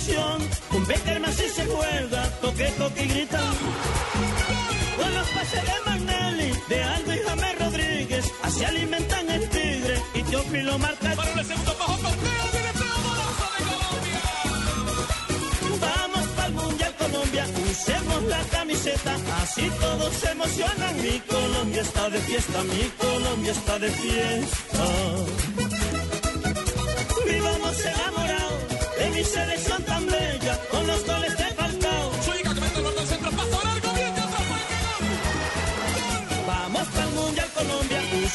selección. Con Beckerman si se juega, toque, toque y grita. Con los pases de Magnelli, de Aldo y James Rodríguez, así alimentan el tigre y Teófilo marca. Para el segundo bajo Vamos pa'l Mundial Colombia, usemos la camiseta, así todos se emocionan. Mi Colombia está de fiesta, mi Colombia está de fiesta. Mi selección tan bella, con los goles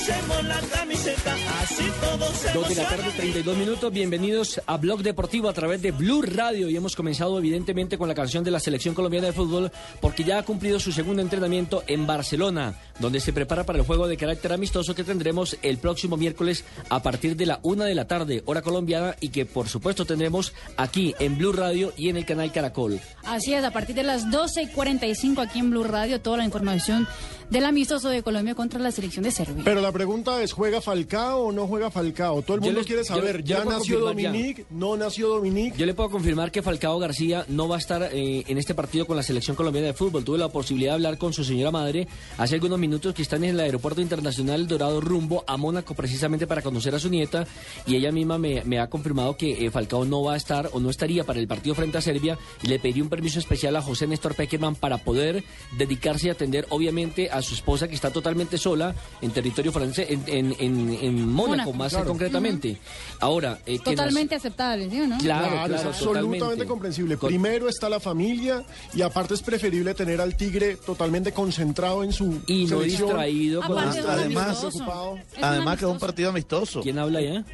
usemos la camiseta, así todos se Dos de la tarde, 32 minutos. Bienvenidos a Blog Deportivo a través de Blue Radio. Y hemos comenzado, evidentemente, con la canción de la Selección Colombiana de Fútbol, porque ya ha cumplido su segundo entrenamiento en Barcelona, donde se prepara para el juego de carácter amistoso que tendremos el próximo miércoles a partir de la una de la tarde, hora colombiana, y que, por supuesto, tendremos aquí en Blue Radio y en el canal Caracol. Así es, a partir de las 12 y 45 aquí en Blue Radio, toda la información del amistoso de Colombia contra la selección de Serbia. Pero la pregunta es, ¿juega Falcao o no juega Falcao? Todo el mundo les- quiere saber, yo ¿ya nació ya. Dominique? ¿No nació Dominique? Yo le puedo confirmar que Falcao García no va a estar eh, en este partido con la selección colombiana de fútbol. Tuve la posibilidad de hablar con su señora madre hace algunos minutos que están en el aeropuerto internacional Dorado rumbo a Mónaco precisamente para conocer a su nieta y ella misma me, me ha confirmado que eh, Falcao no va a estar o no estaría para el partido frente a Serbia y le pedí un permiso especial a José Néstor Peckerman para poder dedicarse y atender obviamente a su esposa que está totalmente sola en territorio francés, en, en, en- en Mónaco, Mónaco, más claro. concretamente. Ahora, eh, nos- Totalmente aceptable, ¿sí o no? Claro, Claro, claro, es absolutamente totalmente. comprensible. Con- Primero está la familia y aparte es preferible tener al tigre totalmente concentrado en su Y no selección. distraído con un además-. Es Además que es un partido amistoso. ¿Quién habla ya?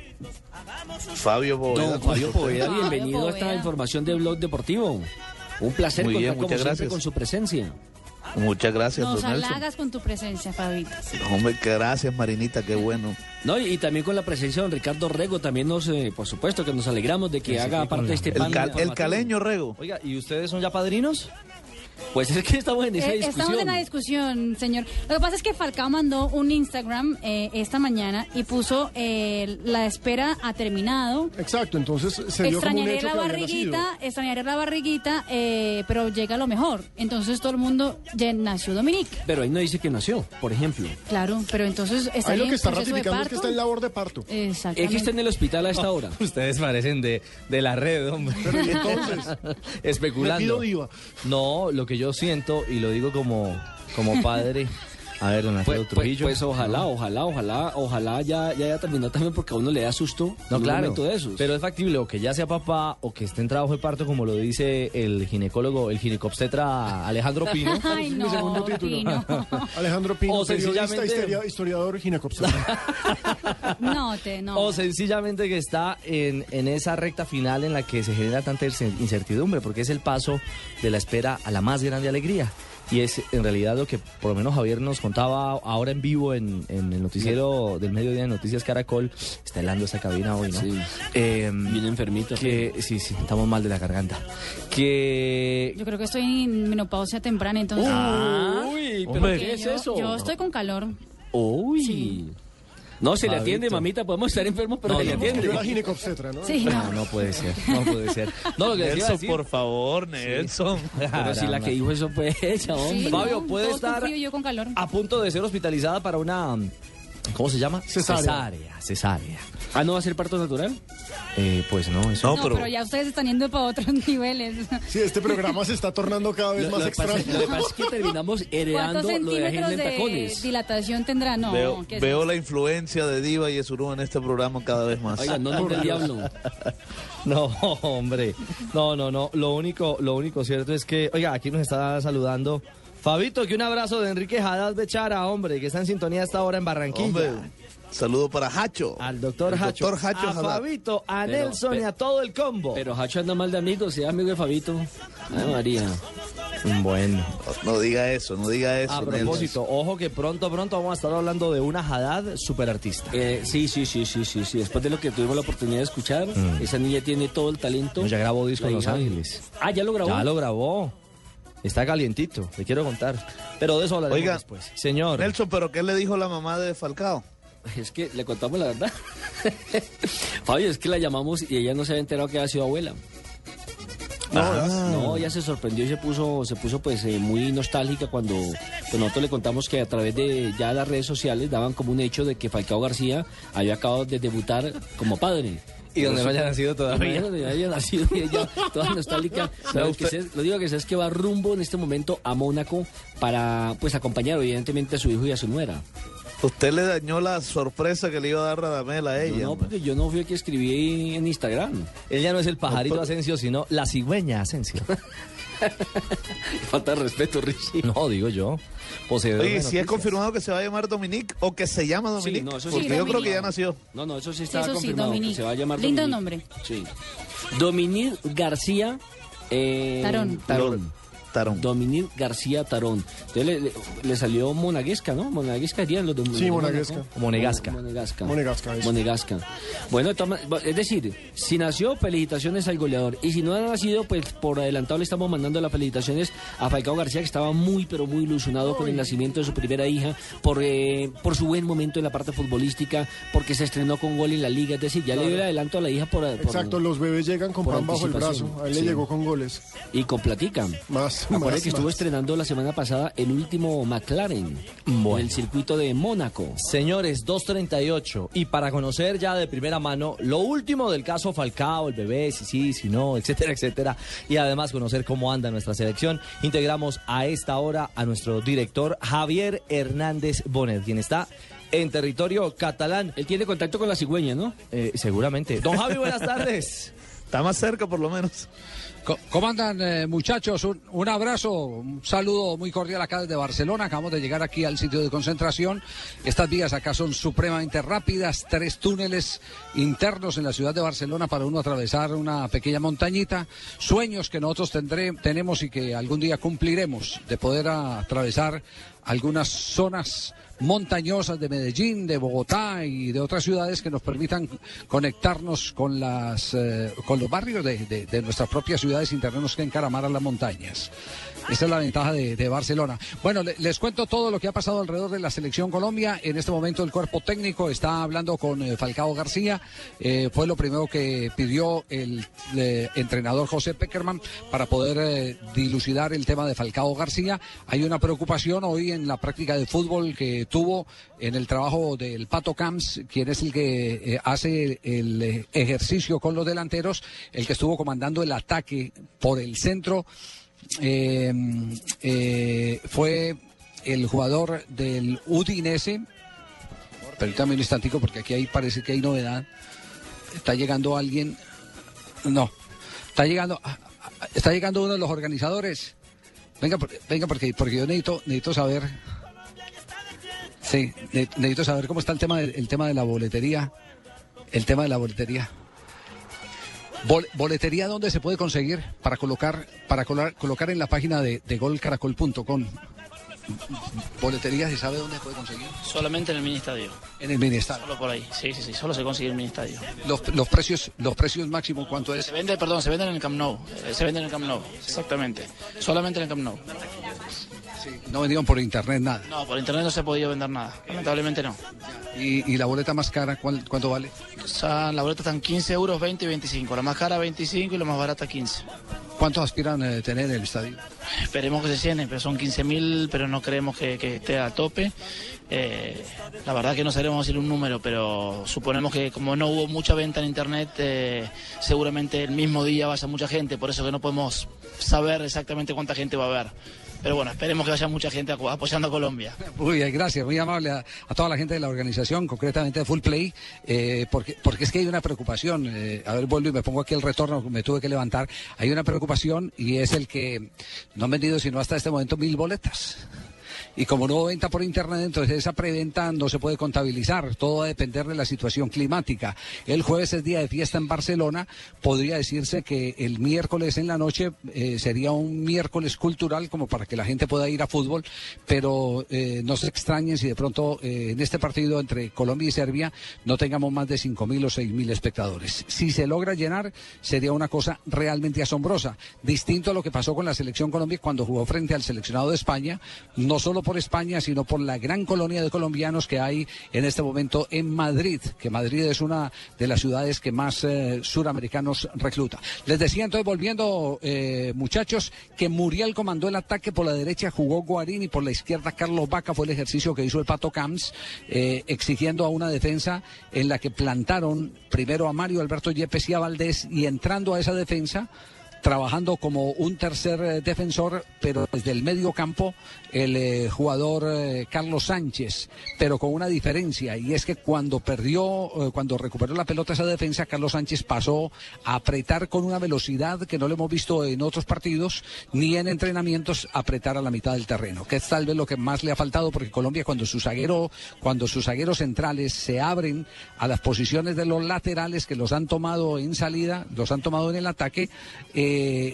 Fabio Poveda. Don Fabio Poveda, Fabio bienvenido a esta información de Blog Deportivo. Un placer Muy bien, contar como siempre gracias. con su presencia. Muchas gracias, Nos don Nelson. halagas con tu presencia, Fabito. Hombre, que gracias, Marinita, qué bueno. No, y, y también con la presencia de don Ricardo Rego, también nos, eh, por supuesto, que nos alegramos de que haga parte de este El, panel cal- el informativo. caleño, Rego. Oiga, ¿y ustedes son ya padrinos? Pues es que estamos en esa Eh, discusión. estamos en la discusión, señor. Lo que pasa es que Falcao mandó un Instagram eh, esta mañana y puso eh, la espera ha terminado. Exacto, entonces se dio como un hecho la que barriguita, extrañaré la barriguita, eh, pero llega lo mejor. Entonces todo el mundo ya nació Dominique. Pero ahí no dice que nació, por ejemplo. Claro, pero entonces está Ahí lo en que está ratificando es que parto. está en labor de parto. Exactamente. Es que está en el hospital a esta hora. Ustedes parecen de, de la red, hombre. Pero y entonces, Especulando. Me pido diva. No, lo que yo siento y lo digo como, como padre. A ver, don Alfredo Pues, pues, Trujillo. pues ojalá, ojalá, ojalá, ojalá ya, ya haya terminado también porque a uno le da susto No, en un claro. momento de esos. Pero es factible o que ya sea papá o que esté en trabajo de parto, como lo dice el ginecólogo, el ginecobstetra Alejandro Pino. Ay, mi no, segundo título. Pino. Alejandro Pino, O periodista, sencillamente- historia- historiador, ginecobstetra. No, te, no. O sencillamente que está en, en esa recta final en la que se genera tanta incer- incertidumbre, porque es el paso de la espera a la más grande alegría. Y es en realidad lo que por lo menos Javier nos contaba ahora en vivo en, en el noticiero del mediodía de Noticias Caracol. Está helando esa cabina hoy, ¿no? Sí. Eh, Bien enfermito. que sí, sí, estamos mal de la garganta. Que Yo creo que estoy en menopausia temprana, entonces. Uy, pero. ¿qué es yo, eso? yo estoy con calor. Uy. No, se le atiende, mamita. Podemos estar enfermos, pero se le atiende. ¿no? Sí, no. no, no puede ser, no puede ser. No, lo que Nelson, decir. por favor, Nelson. Pero si la que dijo eso fue ella, hombre. Sí, Fabio, no, puede estar frío, yo con calor. a punto de ser hospitalizada para una ¿Cómo se llama? Cesárea. Cesárea. cesárea. Ah, ¿no va a ser parto natural? Eh, pues no, eso No, pero... ya ustedes están yendo para otros niveles. Sí, este programa se está tornando cada vez Lo, más lo que pasa, extraño. lo que pasa es que terminamos heredando ¿Cuántos lo de tacones. dilatación tendrá? No, veo la influencia de Diva y Esurú en este programa cada vez más. Oiga, no nombre del diablo. No, hombre. No, no, no. Lo único, lo único cierto es que, oiga, aquí nos está saludando Fabito, que un abrazo de Enrique Haddad Bechara, hombre, que está en sintonía hasta ahora en Barranquilla. Hombre, saludo para Hacho. Al doctor El Hacho. doctor Hacho a Haddad. Fabito, a Pero- Nelson y a todo el combo. Pero Hacho anda mal de amigos, sea amigo de Fabito. Ay, María. bueno. No, no diga eso, no diga eso. A Nelson. propósito, ojo que pronto, pronto vamos a estar hablando de una Haddad superartista. Eh, sí, sí, sí, sí, sí, sí. Después de lo que tuvimos la oportunidad de escuchar, esa niña tiene todo el talento. No, ya grabó disco en Los Ángeles. Ah, ya lo grabó. Ya lo grabó. Está calientito, le quiero contar. Pero de eso hablaremos Oiga, después. Señor. Nelson, ¿pero qué le dijo la mamá de Falcao? Es que le contamos la verdad. Fabio, es que la llamamos y ella no se había enterado que había sido abuela. Ah. No, ella se sorprendió y se puso, se puso pues eh, muy nostálgica cuando pues, nosotros le contamos que a través de ya las redes sociales daban como un hecho de que Falcao García había acabado de debutar como padre. Y donde no haya nacido todavía. Donde no haya nacido y ella toda nostálgica. Lo, que lo digo que sé es que va rumbo en este momento a Mónaco para pues acompañar evidentemente a su hijo y a su nuera. Usted le dañó la sorpresa que le iba a dar Radamel a ella. No, hombre. porque yo no fui el que escribí en Instagram. Él ya no es el pajarito Asensio, sino la cigüeña Asensio. Falta de respeto, Richie. No, digo yo. Poseedor Oye, si es confirmado que se va a llamar Dominique o que se llama Sí, Dominique, no, eso sí porque yo creo que ya nació. No, no, eso sí Sí, está eso sí, confirmado. que Dominique. se va a llamar Lindo Dominique. nombre. Sí. Dominique García eh, Tarón. Tarón. Tarón. Dominique García Tarón. Entonces le, le- le salió monaguesca, ¿no? Monaguesca dirían los de Sí, monaguesca. Monegasca. Monegasca. Monegasca, eso. Monegasca. Bueno, es decir, si nació, felicitaciones al goleador. Y si no ha nacido, pues por adelantado le estamos mandando las felicitaciones a Falcao García, que estaba muy, pero muy ilusionado con el nacimiento de su primera hija, por, eh, por su buen momento en la parte futbolística, porque se estrenó con gol en la liga. Es decir, ya le dio el adelanto a la hija por, por- Exacto, los bebés llegan con por pan bajo el brazo. A él le sí. llegó con goles. y con platica. Más, Acuérdate más, que estuvo más. estrenando la semana pasada el último McLaren Bueno. en el circuito de Mónaco. Señores, 2.38. Y para conocer ya de primera mano lo último del caso Falcao, el bebé, si sí, si no, etcétera, etcétera. Y además conocer cómo anda nuestra selección, integramos a esta hora a nuestro director Javier Hernández Bonet, quien está en territorio catalán. Él tiene contacto con la cigüeña, ¿no? Eh, seguramente. Don Javi, buenas tardes. Está más cerca por lo menos. ¿Cómo andan eh, muchachos? Un, un abrazo, un saludo muy cordial acá desde Barcelona. Acabamos de llegar aquí al sitio de concentración. Estas vías acá son supremamente rápidas, tres túneles internos en la ciudad de Barcelona para uno atravesar una pequeña montañita. Sueños que nosotros tendré, tenemos y que algún día cumpliremos de poder atravesar algunas zonas montañosas de Medellín, de Bogotá y de otras ciudades que nos permitan conectarnos con las eh, con los barrios de, de- de nuestras propias ciudades sin tenernos que encaramar a las montañas. Esa es la ventaja de, de Barcelona. Bueno, le- les cuento todo lo que ha pasado alrededor de la selección Colombia. En este momento el cuerpo técnico está hablando con eh, Falcao García. Eh, fue lo primero que pidió el eh, entrenador José Peckerman para poder dilucidar el tema de Falcao García. Hay una preocupación hoy en la práctica de fútbol que tuvo en el trabajo del Pato Camps, quien es el que hace el ejercicio con los delanteros, el que estuvo comandando el ataque por el centro eh, eh, fue el jugador del Udinese. Permítame un instantico porque aquí hay, parece que hay novedad. Está llegando alguien. No. Está llegando. ah, ah, Está llegando uno de los organizadores. Venga, venga porque, porque yo necesito, necesito saber. Sí, ne- necesito saber cómo está el tema, el tema de la boletería. El tema de la boletería. Bol- boletería dónde se puede conseguir para colocar para colar- colocar en la página de, de golcaracol.com. Boletería se sabe dónde se puede conseguir. Solamente en el mini estadio. En el ministerio. Solo por ahí. Sí, sí, sí. Solo se consigue en el mini estadio. Los, los precios los precios máximos cuánto es. Se vende, perdón, se vende en el Camp Nou. Eh, Se vende en el Camp Nou. Exactamente. Solamente en el Camp Nou. No vendieron por internet nada. No, por internet no se ha podido vender nada. Lamentablemente no. Y, y la boleta más cara ¿cuál- cuánto vale? O sea, la boleta están 15 euros, 20 y 25. La más cara 25 y la más barata 15. ¿Cuántos aspiran a tener en el estadio? Esperemos que se llene, pero son 15.000, pero no creemos que, que esté a tope. Eh, la verdad que no sabemos decir un número, pero suponemos que como no hubo mucha venta en internet, eh, seguramente el mismo día vaya mucha gente, por eso que no podemos saber exactamente cuánta gente va a haber. Pero bueno, esperemos que vaya mucha gente apo- apoyando a Colombia. Muy bien, gracias, muy amable a, a toda la gente de la organización, concretamente de Full Play, eh, porque, porque es que hay una preocupación. eh, a ver, vuelvo y me pongo aquí el retorno, me tuve que levantar. Hay una preocupación y es el que no han vendido sino hasta este momento mil boletas. Y como no venta por internet, entonces esa preventa no se puede contabilizar. Todo va a depender de la situación climática. El jueves es día de fiesta en Barcelona. Podría decirse que el miércoles en la noche eh, sería un miércoles cultural como para que la gente pueda ir a fútbol. Pero eh, no se extrañen si de pronto eh, en este partido entre Colombia y Serbia no tengamos más de 5.000 o 6.000 espectadores. Si se logra llenar, sería una cosa realmente asombrosa. Distinto a lo que pasó con la selección Colombia cuando jugó frente al seleccionado de España, no solo por España, sino por la gran colonia de colombianos que hay en este momento en Madrid, que Madrid es una de las ciudades que más eh, suramericanos recluta. Les decía entonces, volviendo, eh, muchachos, que Muriel comandó el ataque por la derecha, jugó Guarín y por la izquierda Carlos Vaca fue el ejercicio que hizo el Pato Camps, eh, exigiendo a una defensa en la que plantaron primero a Mario Alberto Yepes y a Valdés y entrando a esa defensa trabajando como un tercer eh, defensor, pero desde el medio campo el eh, jugador eh, Carlos Sánchez, pero con una diferencia, y es que cuando perdió, cuando recuperó la pelota esa defensa, Carlos Sánchez pasó a apretar con una velocidad que no lo hemos visto en otros partidos, ni en entrenamientos, apretar a la mitad del terreno, que es tal vez lo que más le ha faltado, porque Colombia cuando su zaguero, cuando sus zagueros centrales se abren a las posiciones de los laterales que los han tomado en salida, los han tomado en el ataque, eh,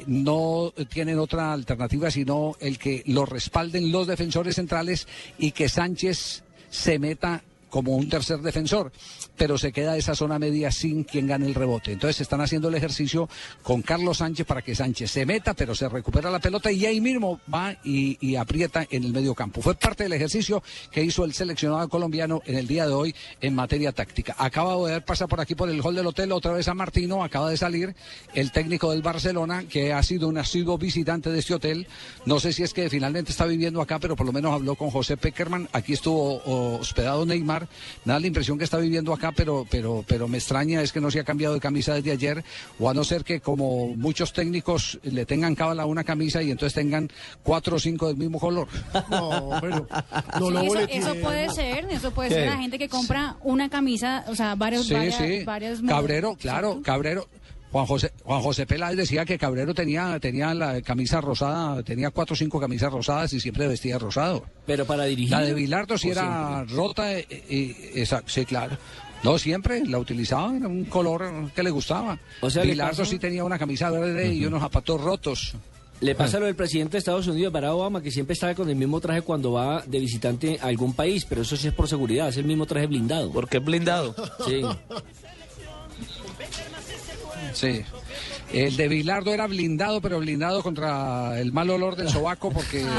no tienen otra alternativa sino el que los respalden los defensores centrales y que Sánchez se meta como un tercer defensor, pero se queda esa zona media sin quien gane el rebote. Entonces están haciendo el ejercicio con Carlos Sánchez para que Sánchez se meta, pero se recupera la pelota y ahí mismo va y, aprieta en el medio campo. Fue parte del ejercicio que hizo el seleccionado colombiano en el día de hoy en materia táctica. Acaba de ver pasar por aquí por el hall del hotel otra vez a Martino, acaba de salir el técnico del Barcelona, que ha sido un asiduo visitante de este hotel. No sé si es que finalmente está viviendo acá, pero por lo menos habló con José Peckerman. Aquí estuvo oh, hospedado Neymar. Me da la impresión que está viviendo acá, pero, pero, pero me extraña es que no se ha cambiado de camisa desde ayer, o a no ser que como muchos técnicos le tengan cábala una camisa y entonces tengan cuatro o cinco del mismo color. No, pero Sí, eso, eso puede ser, eso puede ¿Qué? ser la gente que compra una camisa, o sea, varios, Sí, varias, sí. varias Cabrero, claro, Cabrero. Juan José, Juan José Peláez decía que Cabrero tenía, tenía la camisa rosada, tenía cuatro o cinco camisas rosadas y siempre vestía rosado. Pero para dirigir. La de Bilardo sí ¿O era rota, eh, eh, esa- sí, claro. No, siempre la utilizaba, era un color que le gustaba. O sea, le Bilardo pasó- sí tenía una camisa verde y unos zapatos rotos. Le pasa lo del presidente de Estados Unidos, Barack Obama, que siempre está con el mismo traje cuando va de visitante a algún país, pero eso sí es por seguridad, es el mismo traje blindado. ¿Por qué blindado? Sí. Sí. El de Bilardo era blindado, pero blindado contra el mal olor del sobaco porque...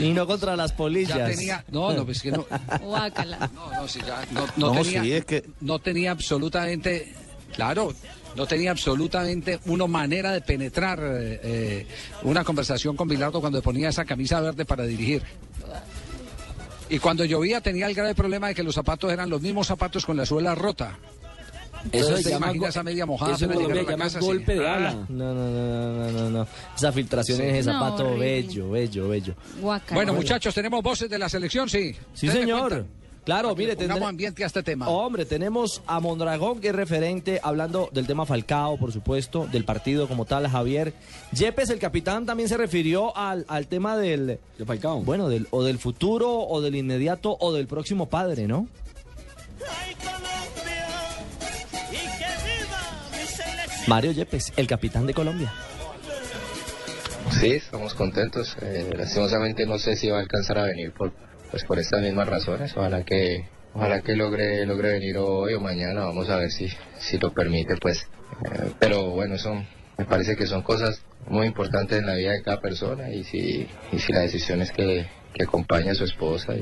Y no contra las polillas. Ya tenía, no, no, pues que no, Guácala. no, no, sí, ya, no, no No, tenía, sí, es que- no tenía absolutamente, claro, no tenía absolutamente una manera de penetrar eh, eh, una conversación con Bilardo cuando ponía esa camisa verde para dirigir. Y cuando llovía tenía el grave problema de que los zapatos eran los mismos zapatos con la suela rota. Eso se llama esa media mojada eso en Colombia llama golpe de ala. No, no, no, no, no, no. Esa filtración Sí. en ese No, zapato bello, bello, bello. Bueno, muchachos, tenemos voces de la selección, sí. Sí, señor. Claro, mire, tendré- ambiente a este tema. Hombre, tenemos a Mondragón, que es referente, hablando del tema Falcao, por supuesto, del partido como tal, Javier. Yepes, el capitán, también se refirió al, al tema del... De Falcao. Bueno, del, o del futuro, o del inmediato, o del próximo padre, ¿no? Mario Yepes, el capitán de Colombia. Sí, estamos contentos. Eh, lastimosamente no sé si va a alcanzar a venir por, pues por estas mismas razones. Ojalá que, ojalá que logre, logre venir hoy o mañana. Vamos a ver si, si lo permite, pues. Eh, pero bueno, son, me parece que son cosas muy importantes en la vida de cada persona y si, y si la decisión es que, que acompañe a su esposa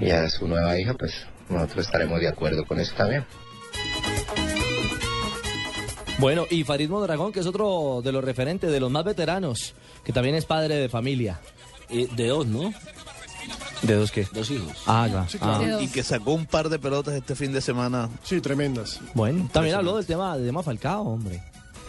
y a su nueva hija, pues nosotros estaremos de acuerdo con eso también. Bueno, y Farid Mondragón, que es otro de los referentes, de los más veteranos, que también es padre de familia. Eh, de dos, ¿no? ¿De dos qué? Dos hijos. Ah, ya. Sí, claro. Ah. Y que sacó un par de pelotas este fin de semana. Sí, tremendas. Bueno, también habló del tema, del tema Falcao, hombre.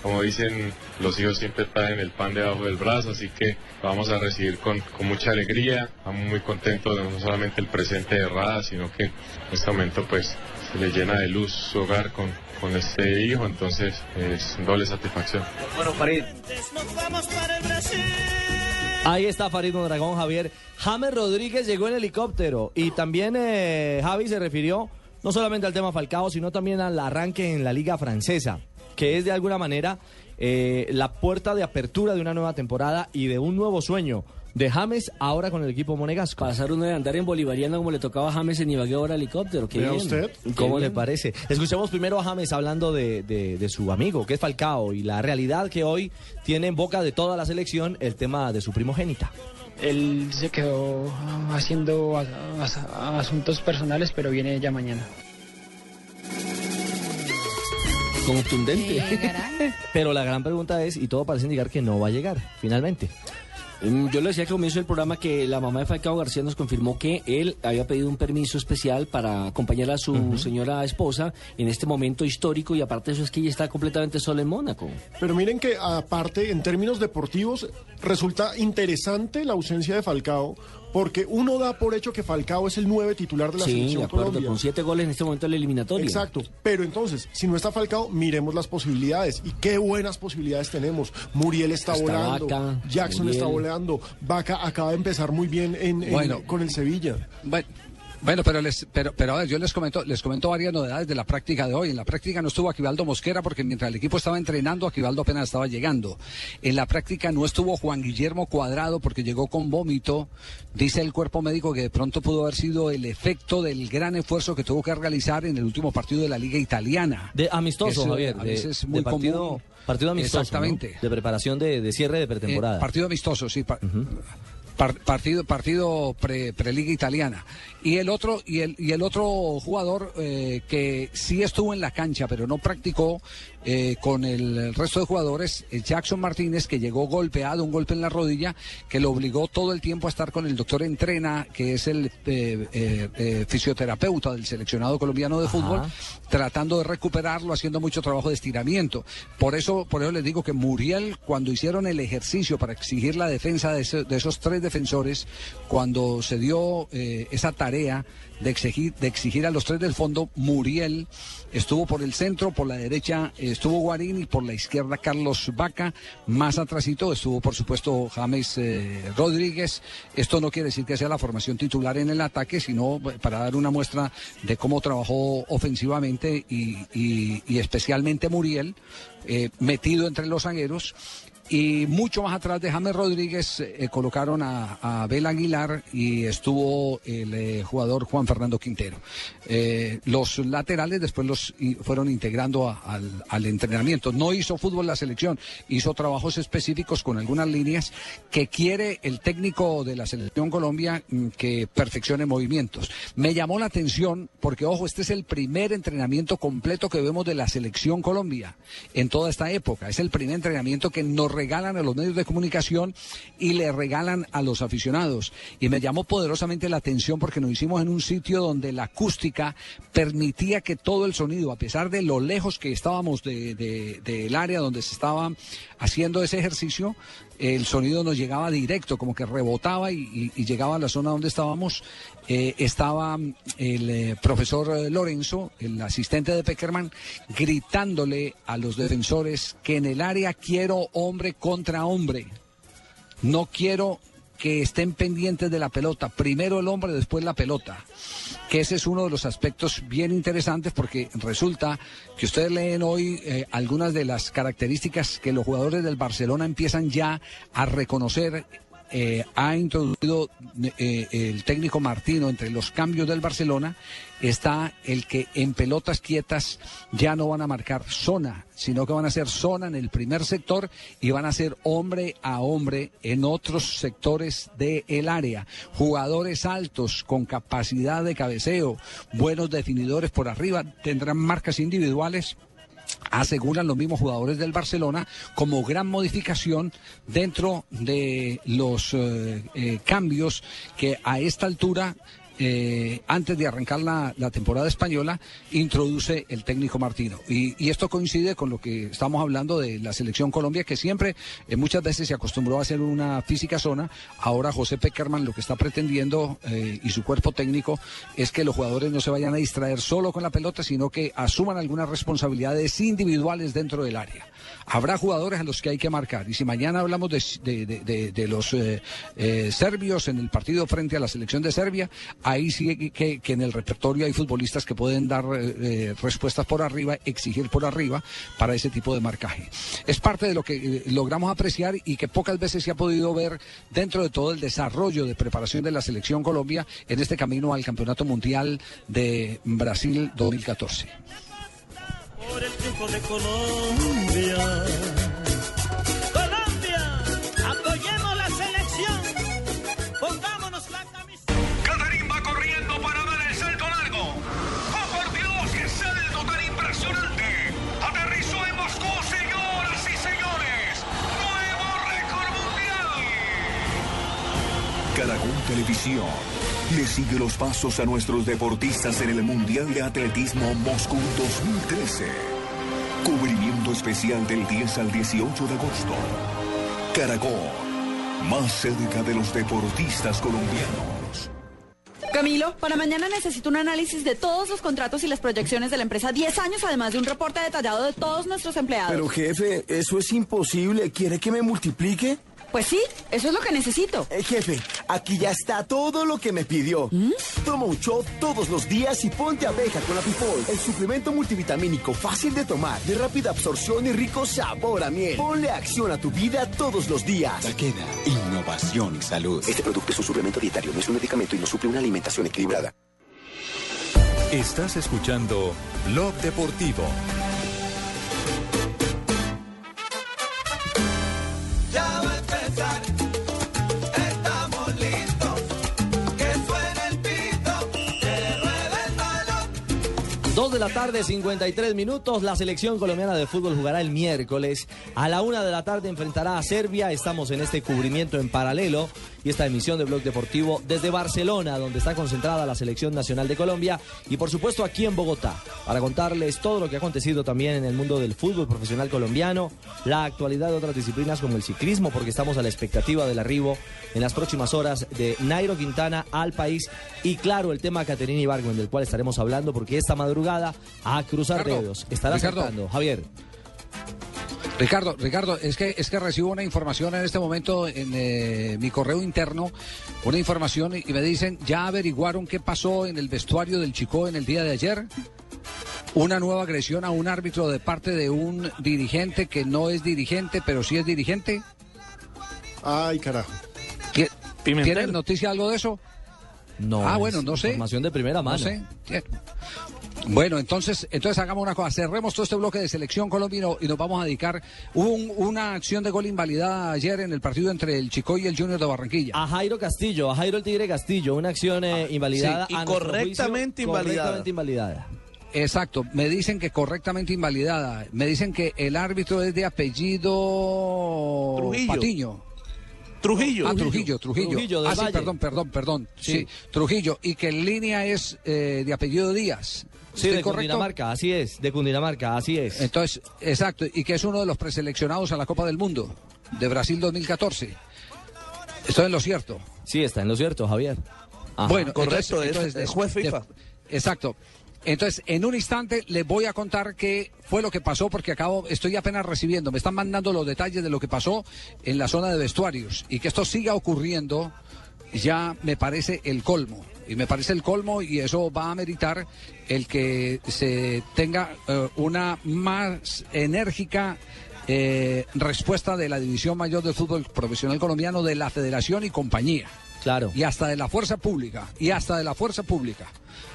Como dicen, los hijos siempre traen el pan debajo del brazo, así que vamos a recibir con, con mucha alegría. Estamos muy contentos de no solamente el presente de Rada, sino que en este momento pues se le llena de luz su hogar con, con este hijo, entonces es doble satisfacción. Bueno, Farid. Ahí está Farid Mondragón, Javier. James Rodríguez llegó en helicóptero y también eh, Javi se refirió no solamente al tema Falcao, sino también al arranque en la liga francesa, que es de alguna manera eh, la puerta de apertura de una nueva temporada y de un nuevo sueño de James ahora con el equipo monegasco. Pasar uno de andar en bolivariano como le tocaba a James en Ibagué ahora helicóptero. Qué bien. usted. Qué ¿Cómo le parece? Escuchemos primero a James hablando de, de- de su amigo, que es Falcao, y la realidad que hoy tiene en boca de toda la selección el tema de su primogénita. Él se quedó ah, haciendo as- as- asuntos personales, pero viene ya mañana. Contundente. Pero la gran pregunta es, y todo parece indicar que no va a llegar, finalmente. Mm, Yo le decía que comienzo del programa que la mamá de Falcao García nos confirmó que él había pedido un permiso especial para acompañar a su señora esposa en este momento histórico y aparte de eso es que ella está completamente sola en Mónaco. Pero miren que aparte, en términos deportivos, resulta interesante la ausencia de Falcao, porque uno da por hecho que Falcao es el nueve titular de la Sí, selección de acuerdo, Colombia. con siete goles en este momento en la eliminatoria. Exacto, pero entonces, si no está Falcao, miremos las posibilidades. Y qué buenas posibilidades tenemos. Muriel está, Está volando, Vaca, Jackson Muriel. está volando, Vaca acaba de empezar muy bien en, en- Bueno. con el Sevilla. Bueno, bueno, pero les, pero, pero a ver, yo les comento, les comento varias novedades de la práctica de hoy. En la práctica no estuvo Aquivaldo Mosquera porque mientras el equipo estaba entrenando, Aquivaldo apenas estaba llegando. En la práctica no estuvo Juan Guillermo Cuadrado porque llegó con vómito. Dice el cuerpo médico que de pronto pudo haber sido el efecto del gran esfuerzo que tuvo que realizar en el último partido de la Liga Italiana. De amistoso, es, Javier. a de- veces de muy partido, común. partido amistoso. ¿no? Exactamente. De preparación de, de cierre de pretemporada. Eh, partido amistoso, sí. pa- par- partido partido pre, preliga italiana. Y el otro y el y el otro jugador eh, que sí estuvo en la cancha pero no practicó eh, con el resto de jugadores, eh, Jackson Martínez, que llegó golpeado, un golpe en la rodilla, que lo obligó todo el tiempo a estar con el doctor Entrena, que es el eh, eh, eh, fisioterapeuta del seleccionado colombiano de fútbol, tratando de recuperarlo, haciendo mucho trabajo de estiramiento. Por eso, por eso les digo que Muriel, cuando hicieron el ejercicio para exigir la defensa de, ese- de esos tres defensores, cuando se dio esa tarea de exigir, de exigir a los tres del fondo, Muriel estuvo por el centro, por la derecha estuvo Guarín y por la izquierda Carlos Vaca, más atrasito estuvo por supuesto James eh, Rodríguez. Esto no quiere decir que sea la formación titular en el ataque, sino eh, para dar una muestra de cómo trabajó ofensivamente y, y- y especialmente Muriel, eh, metido entre los zagueros. Y mucho más atrás de James Rodríguez eh, colocaron a, a Abel Aguilar y estuvo el eh, jugador Juan Fernando Quintero. Eh, los laterales después los fueron integrando al, al entrenamiento. No hizo fútbol la selección, hizo trabajos específicos con algunas líneas que quiere el técnico de la selección Colombia mm, que perfeccione movimientos. Me llamó la atención porque, ojo, este es el primer entrenamiento completo que vemos de la selección Colombia en toda esta época. Es el primer entrenamiento que nos regalan a los medios de comunicación y le regalan a los aficionados. Y me llamó poderosamente la atención porque nos hicimos en un sitio donde la acústica permitía que todo el sonido, a pesar de lo lejos que estábamos de- de- del área donde se estaba haciendo ese ejercicio, el sonido nos llegaba directo, como que rebotaba y, llegaba a la zona donde estábamos. Eh, estaba mm, el eh, profesor eh, Lorenzo, el asistente de Peckerman, gritándole a los defensores que en el área quiero hombre contra hombre. No quiero que estén pendientes de la pelota. Primero el hombre, después la pelota. Que ese es uno de los aspectos bien interesantes porque resulta que ustedes leen hoy eh, algunas de las características que los jugadores del Barcelona empiezan ya a reconocer. Eh, ha introducido eh, el técnico Martino entre los cambios del Barcelona está el que en pelotas quietas ya no van a marcar zona, sino que van a ser zona en el primer sector y van a ser hombre a hombre en otros sectores del área. Jugadores altos con capacidad de cabeceo, buenos definidores por arriba, tendrán marcas individuales aseguran los mismos jugadores del Barcelona como gran modificación dentro de los eh, eh, cambios que a esta altura eh, antes de arrancar la, temporada española, introduce el técnico Martino. Y, esto coincide con lo que estamos hablando de la selección Colombia, que siempre, eh, muchas veces se acostumbró a hacer una física zona. Ahora José Peckerman lo que está pretendiendo eh, y su cuerpo técnico es que los jugadores no se vayan a distraer solo con la pelota, sino que asuman algunas responsabilidades individuales dentro del área. Habrá jugadores a los que hay que marcar. Y si mañana hablamos de, los eh, serbios en el partido frente a la selección de Serbia, ahí sí que, en el repertorio hay futbolistas que pueden dar eh, eh, respuestas por arriba, exigir por arriba para ese tipo de marcaje. Es parte de lo que eh, logramos apreciar y que pocas veces se ha podido ver dentro de todo el desarrollo de preparación de la selección Colombia en este camino al Campeonato Mundial de Brasil 2014. por el triunfo de. Colombia, Televisión le sigue los pasos a nuestros deportistas en el Mundial de Atletismo Moscú 2013. Cubrimiento especial del 10 al 18 de agosto. Caracol, más cerca de los deportistas colombianos. Camilo, para mañana necesito un análisis de todos los contratos y las proyecciones de la empresa 10 años, además de un reporte detallado de todos nuestros empleados. Pero jefe, eso es imposible. ¿Quiere que me multiplique? Pues sí, eso es lo que necesito. Eh, jefe, aquí ya está todo lo que me pidió. Toma un shot todos los días y ponte abeja con la Pipol, el suplemento multivitamínico fácil de tomar, de rápida absorción y rico sabor a miel. Ponle acción a tu vida todos los días. Queda innovación y salud. Este producto es un suplemento dietario, no es un medicamento y no suple una alimentación equilibrada. Estás escuchando Blog Deportivo. Va de la tarde, 53 minutos. La selección colombiana de fútbol jugará el miércoles. A la una de la tarde enfrentará a Serbia. Estamos en este cubrimiento en paralelo y esta emisión de Blog Deportivo desde Barcelona, donde está concentrada la selección nacional de Colombia. Y por supuesto aquí en Bogotá, para contarles todo lo que ha acontecido también en el mundo del fútbol profesional colombiano, la actualidad de otras disciplinas como el ciclismo, porque estamos a la expectativa del arribo en las próximas horas de Nairo Quintana al país. Y claro, el tema Caterina Ibargüen, del cual estaremos hablando, porque esta madrugada a cruzar Ricardo, dedos. Estará Ricardo. saltando. Javier. Ricardo, Ricardo, es que es que recibo una información en este momento en eh, mi correo interno, una información y me dicen, ¿ya averiguaron qué pasó en el vestuario del Chico en el día de ayer? Una nueva agresión a un árbitro de parte de un dirigente que no es dirigente, pero sí es dirigente. Ay, carajo. ¿Tie- Pimentel. ¿Tienen noticia algo de eso? No. Ah, bueno, no sé. Información de primera mano. No sé. Bueno, entonces, entonces hagamos una cosa, cerremos todo este bloque de selección Colombia y, no- y nos vamos a dedicar. Hubo un- una acción de gol invalidada ayer en el partido entre el Chico y el Junior de Barranquilla. A Jairo Castillo, a Jairo el Tigre Castillo, una acción eh, invalidada. sí, y a correctamente juicio, invalidada. Correctamente invalidada. Exacto, me dicen que correctamente invalidada. Me dicen que el árbitro es de apellido Trujillo. Patiño. Trujillo. Ah, Trujillo, Trujillo. Trujillo, del ah, sí, Valle. perdón, perdón, perdón. Sí. Sí. Trujillo. Y que en línea es eh, de apellido Díaz. Sí, ¿Estoy de correcto? Cundinamarca, así es, de Cundinamarca, así es. Entonces, exacto, y que es uno de los preseleccionados a la Copa del Mundo de Brasil 2014. Estoy en lo cierto. Sí, está en lo cierto, Javier. Ajá. Bueno, correcto, entonces- es- entonces, es juez de- FIFA. exacto. Entonces, en un instante les voy a contar qué fue lo que pasó, porque acabo, estoy apenas recibiendo, me están mandando los detalles de lo que pasó en la zona de vestuarios. Y que esto siga ocurriendo, ya me parece el colmo. Y me parece el colmo y eso va a meritar el que se tenga eh, una más enérgica eh, respuesta de la División Mayor del Fútbol Profesional Colombiano, de la Federación y compañía. Claro. Y hasta de la fuerza pública. Y hasta de la fuerza pública.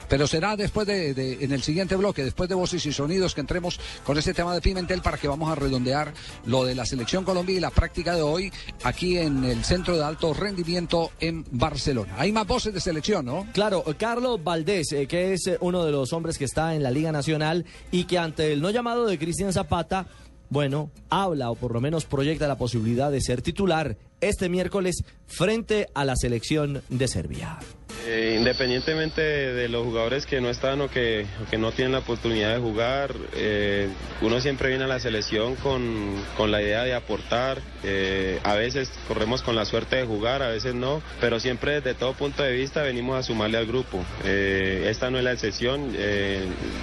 Pero será después de, de- en el siguiente bloque, después de voces y sonidos, que entremos con este tema de Pimentel para que vamos a redondear lo de la selección Colombia y la práctica de hoy aquí en el Centro de Alto Rendimiento en Barcelona. Hay más voces de selección, ¿no? Claro, Carlos Valdés, eh, que es eh, uno de los hombres que está en la Liga Nacional y que ante el no llamado de Cristian Zapata, bueno, habla o por lo menos proyecta la posibilidad de ser titular este miércoles frente a la selección de Serbia. Eh, independientemente de, los jugadores que no están o que, que no tienen la oportunidad de jugar, eh, uno siempre viene a la selección con, con la idea de aportar. eh, a veces corremos con la suerte de jugar, a veces no, pero siempre desde todo punto de vista venimos a sumarle al grupo. Esta no es la excepción,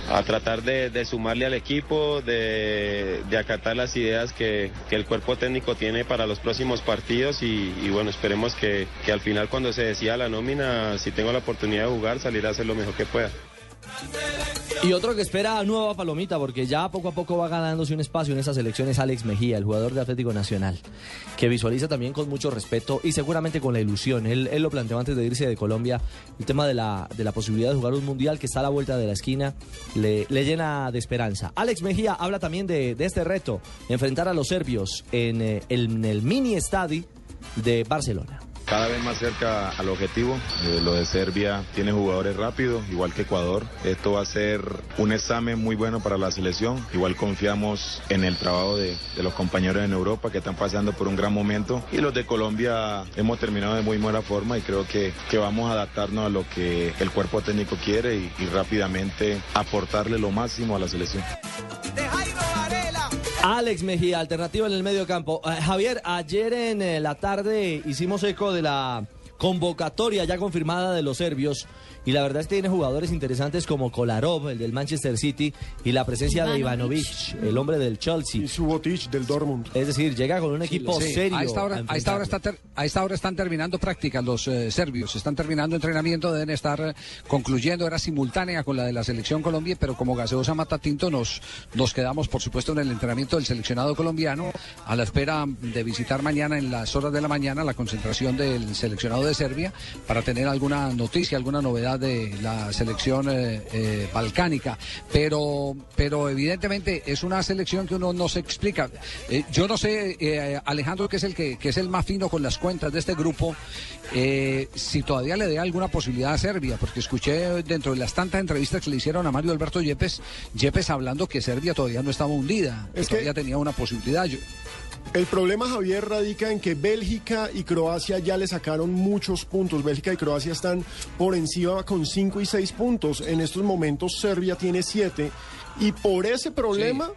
a tratar de, sumarle al equipo, de, acatar las ideas que, que el cuerpo técnico tiene para los próximos partidos y, y bueno, esperemos que, que al final cuando se decida la nómina, si tengo la oportunidad de jugar, salir a hacer lo mejor que pueda. Y otro que espera nueva palomita, porque ya poco a poco va ganándose un espacio en esa selección es Alex Mejía, el jugador de Atlético Nacional, que visualiza también con mucho respeto y seguramente con la ilusión. Él, él lo planteó antes de irse de Colombia, el tema de la, de la posibilidad de jugar un mundial que está a la vuelta de la esquina, le, le llena de esperanza. Alex Mejía habla también de, de este reto, enfrentar a los serbios en, eh, el mini estadio de Barcelona. Cada vez más cerca al objetivo. Eh, lo de Serbia tiene jugadores rápidos, igual que Ecuador. Esto va a ser un examen muy bueno para la selección. Igual confiamos en el trabajo de, los compañeros en Europa que están pasando por un gran momento. Y los de Colombia hemos terminado de muy buena forma y creo que, que vamos a adaptarnos a lo que el cuerpo técnico quiere y rápidamente aportarle lo máximo a la selección. Alex Mejía, alternativa en el medio campo. Eh, Javier, ayer en eh, la tarde hicimos eco de la convocatoria ya confirmada de los serbios y la verdad es que tiene jugadores interesantes como Kolarov, el del Manchester City, y la presencia de Ivanovic, el hombre del Chelsea. Y Subotic del Dortmund. Es decir, llega con un equipo Sí, serio. A esta hora, a a esta hora, está ter- a esta hora están terminando prácticas los eh, serbios, están terminando entrenamiento, deben estar eh, concluyendo, era simultánea con la de la selección Colombia, pero como gaseosa mata tinto nos, nos quedamos por supuesto en el entrenamiento del seleccionado colombiano a la espera de visitar mañana en las horas de la mañana la concentración del seleccionado de Serbia para tener alguna noticia, alguna novedad de la selección eh, eh, balcánica, pero, pero evidentemente es una selección que uno no se explica. Eh, yo no sé, Alejandro, que es el que, que es el más fino con las cuentas de este grupo, si todavía le dé alguna posibilidad a Serbia, porque escuché dentro de las tantas entrevistas que le hicieron a Mario Alberto Yepes, Yepes hablando que Serbia todavía no estaba hundida, que Es que- todavía tenía una posibilidad. Yo- El problema, Javier, radica en que Bélgica y Croacia ya le sacaron muchos puntos. Bélgica y Croacia están por encima con 5 y 6 puntos. En estos momentos Serbia tiene 7 y por ese problema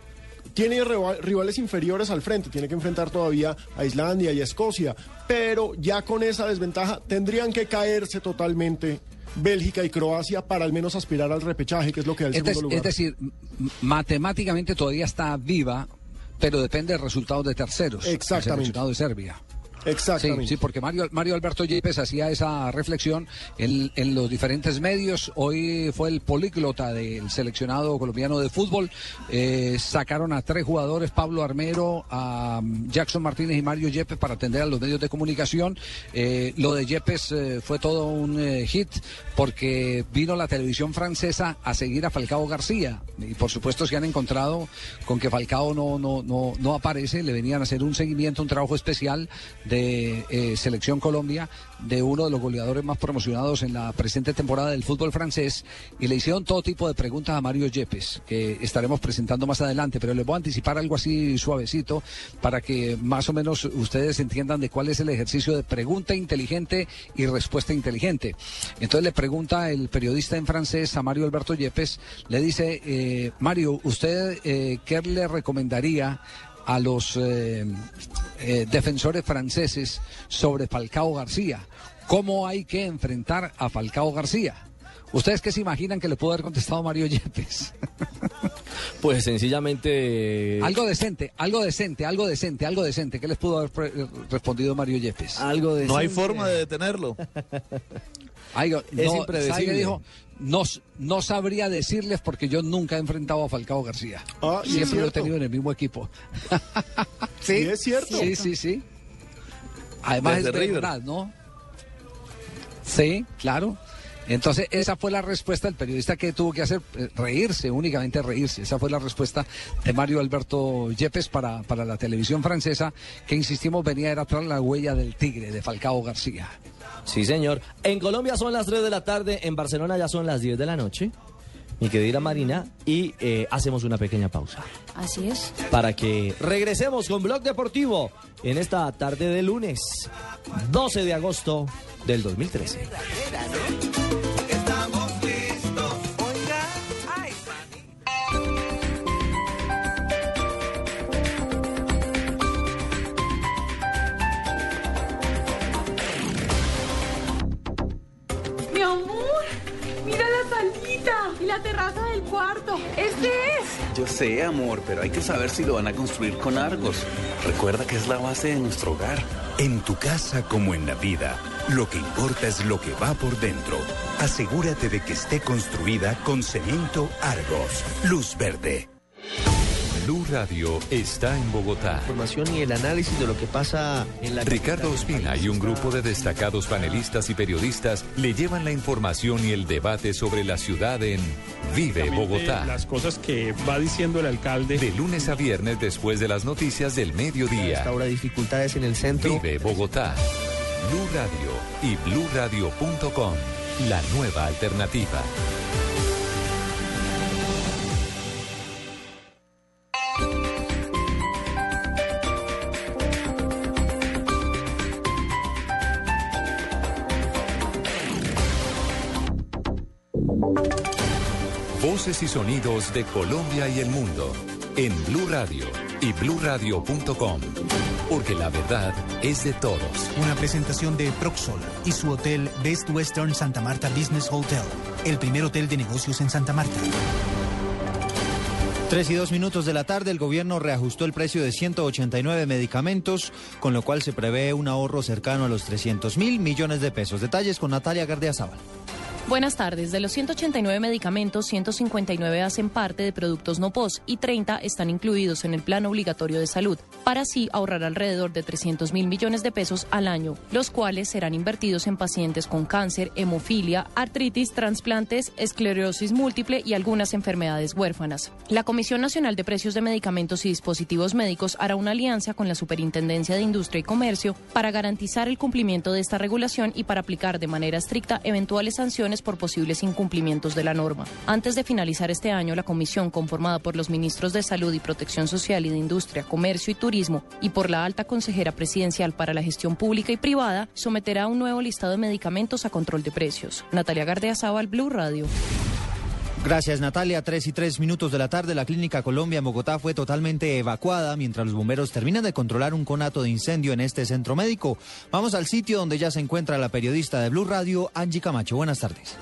tiene rival- rivales inferiores al frente. Tiene que enfrentar todavía a Islandia y a Escocia. Pero ya con esa desventaja tendrían que caerse totalmente. Bélgica y Croacia para al menos aspirar al repechaje, que es lo que da el Es, segundo lugar. es decir, matemáticamente todavía está viva, pero depende del resultado de terceros. el Exactamente. seleccionado de Serbia. Exactamente. Sí, porque Mario, Mario Alberto Yepes hacía esa reflexión en, en los diferentes medios. Hoy fue el políglota del seleccionado colombiano de fútbol. Eh, sacaron a tres jugadores, Pablo Armero, a Jackson Martínez y Mario Yepes para atender a los medios de comunicación. Eh, lo de Yepes eh, fue todo un hit porque vino la televisión francesa a seguir a Falcao García. Y por supuesto se han encontrado con que Falcao no, no, no, no aparece. Le venían a hacer un seguimiento, un trabajo especial de eh, Selección Colombia, de uno de los goleadores más promocionados en la presente temporada del fútbol francés, y le hicieron todo tipo de preguntas a Mario Yepes, que estaremos presentando más adelante, pero les voy a anticipar algo así suavecito para que más o menos ustedes entiendan de cuál es el ejercicio de pregunta inteligente y respuesta inteligente. Entonces le pregunta el periodista en francés a Mario Alberto Yepes, le dice, eh, Mario, ¿usted eh, qué le recomendaría a los eh, eh, defensores franceses sobre Falcao García. ¿Cómo hay que enfrentar a Falcao García? ¿Ustedes qué se imaginan que le pudo haber contestado Mario Yepes? Pues sencillamente. algo decente, algo decente, algo decente, algo decente. ¿Qué les pudo haber respondido Mario Yepes? Algo No hay forma de detenerlo. Es no, ¿sabe qué impredecible. dijo? No, no sabría decirles porque yo nunca he enfrentado a Falcao García. Ah, Siempre lo he tenido en el mismo equipo. Sí, es cierto. Sí, sí, sí. Además Desde es River. verdad, ¿no? Sí, claro. Entonces, esa fue la respuesta del periodista que tuvo que hacer, eh, reírse, únicamente reírse. Esa fue la respuesta de Mario Alberto Yepes para, para la televisión francesa, que insistimos venía era tras la huella del tigre de Falcao García. Sí, señor. En Colombia son las 3 de la tarde, en Barcelona ya son las 10 de la noche. Mi querida Marina, y eh, hacemos una pequeña pausa Así es. para que regresemos con Blog Deportivo en esta tarde de lunes, 12 de agosto del 2013. Estamos listos. Oiga, ay, Mi amor, mira la salita y la terraza del cuarto. Este es. Yo sé, amor, pero hay que saber si lo van a construir con Argos. Recuerda que es la base de nuestro hogar. En tu casa como en la vida, lo que importa es lo que va por dentro. Asegúrate de que esté construida con cemento Argos. Luz verde. Blue Radio está en Bogotá. Información y el análisis de lo que pasa en la Ricardo Ospina y un grupo de destacados panelistas y periodistas le llevan la información y el debate sobre la ciudad en Vive Bogotá. Las cosas que va diciendo el alcalde. De lunes a viernes después de las noticias del mediodía. Ahora dificultades en el centro. Vive Bogotá. Blue Radio y bluradio.com. La nueva alternativa. Y sonidos de Colombia y el mundo en Blue Radio y bluradio.com. Porque la verdad es de todos. Una presentación de Proxol y su hotel Best Western Santa Marta Business Hotel, el primer hotel de negocios en Santa Marta. Tres y dos minutos de la tarde, el gobierno reajustó el precio de 189 medicamentos, con lo cual se prevé un ahorro cercano a los 300 mil millones de pesos. Detalles con Natalia Gardiazabal. Buenas tardes. De los 189 medicamentos, 159 hacen parte de productos no POS y 30 están incluidos en el plan obligatorio de salud, para así ahorrar alrededor de 300 mil millones de pesos al año, los cuales serán invertidos en pacientes con cáncer, hemofilia, artritis, trasplantes, esclerosis múltiple y algunas enfermedades huérfanas. La Comisión Nacional de Precios de Medicamentos y Dispositivos Médicos hará una alianza con la Superintendencia de Industria y Comercio para garantizar el cumplimiento de esta regulación y para aplicar de manera estricta eventuales sanciones por posibles incumplimientos de la norma. Antes de finalizar este año, la comisión, conformada por los ministros de Salud y Protección Social y de Industria, Comercio y Turismo y por la alta consejera presidencial para la gestión pública y privada, someterá un nuevo listado de medicamentos a control de precios. Natalia Gardeazabal, Blue Radio. Gracias Natalia. Tres y tres minutos de la tarde, la Clínica Colombia en Bogotá fue totalmente evacuada mientras los bomberos terminan de controlar un conato de incendio en este centro médico. Vamos al sitio donde ya se encuentra la periodista de Blue Radio, Angie Camacho. Buenas tardes.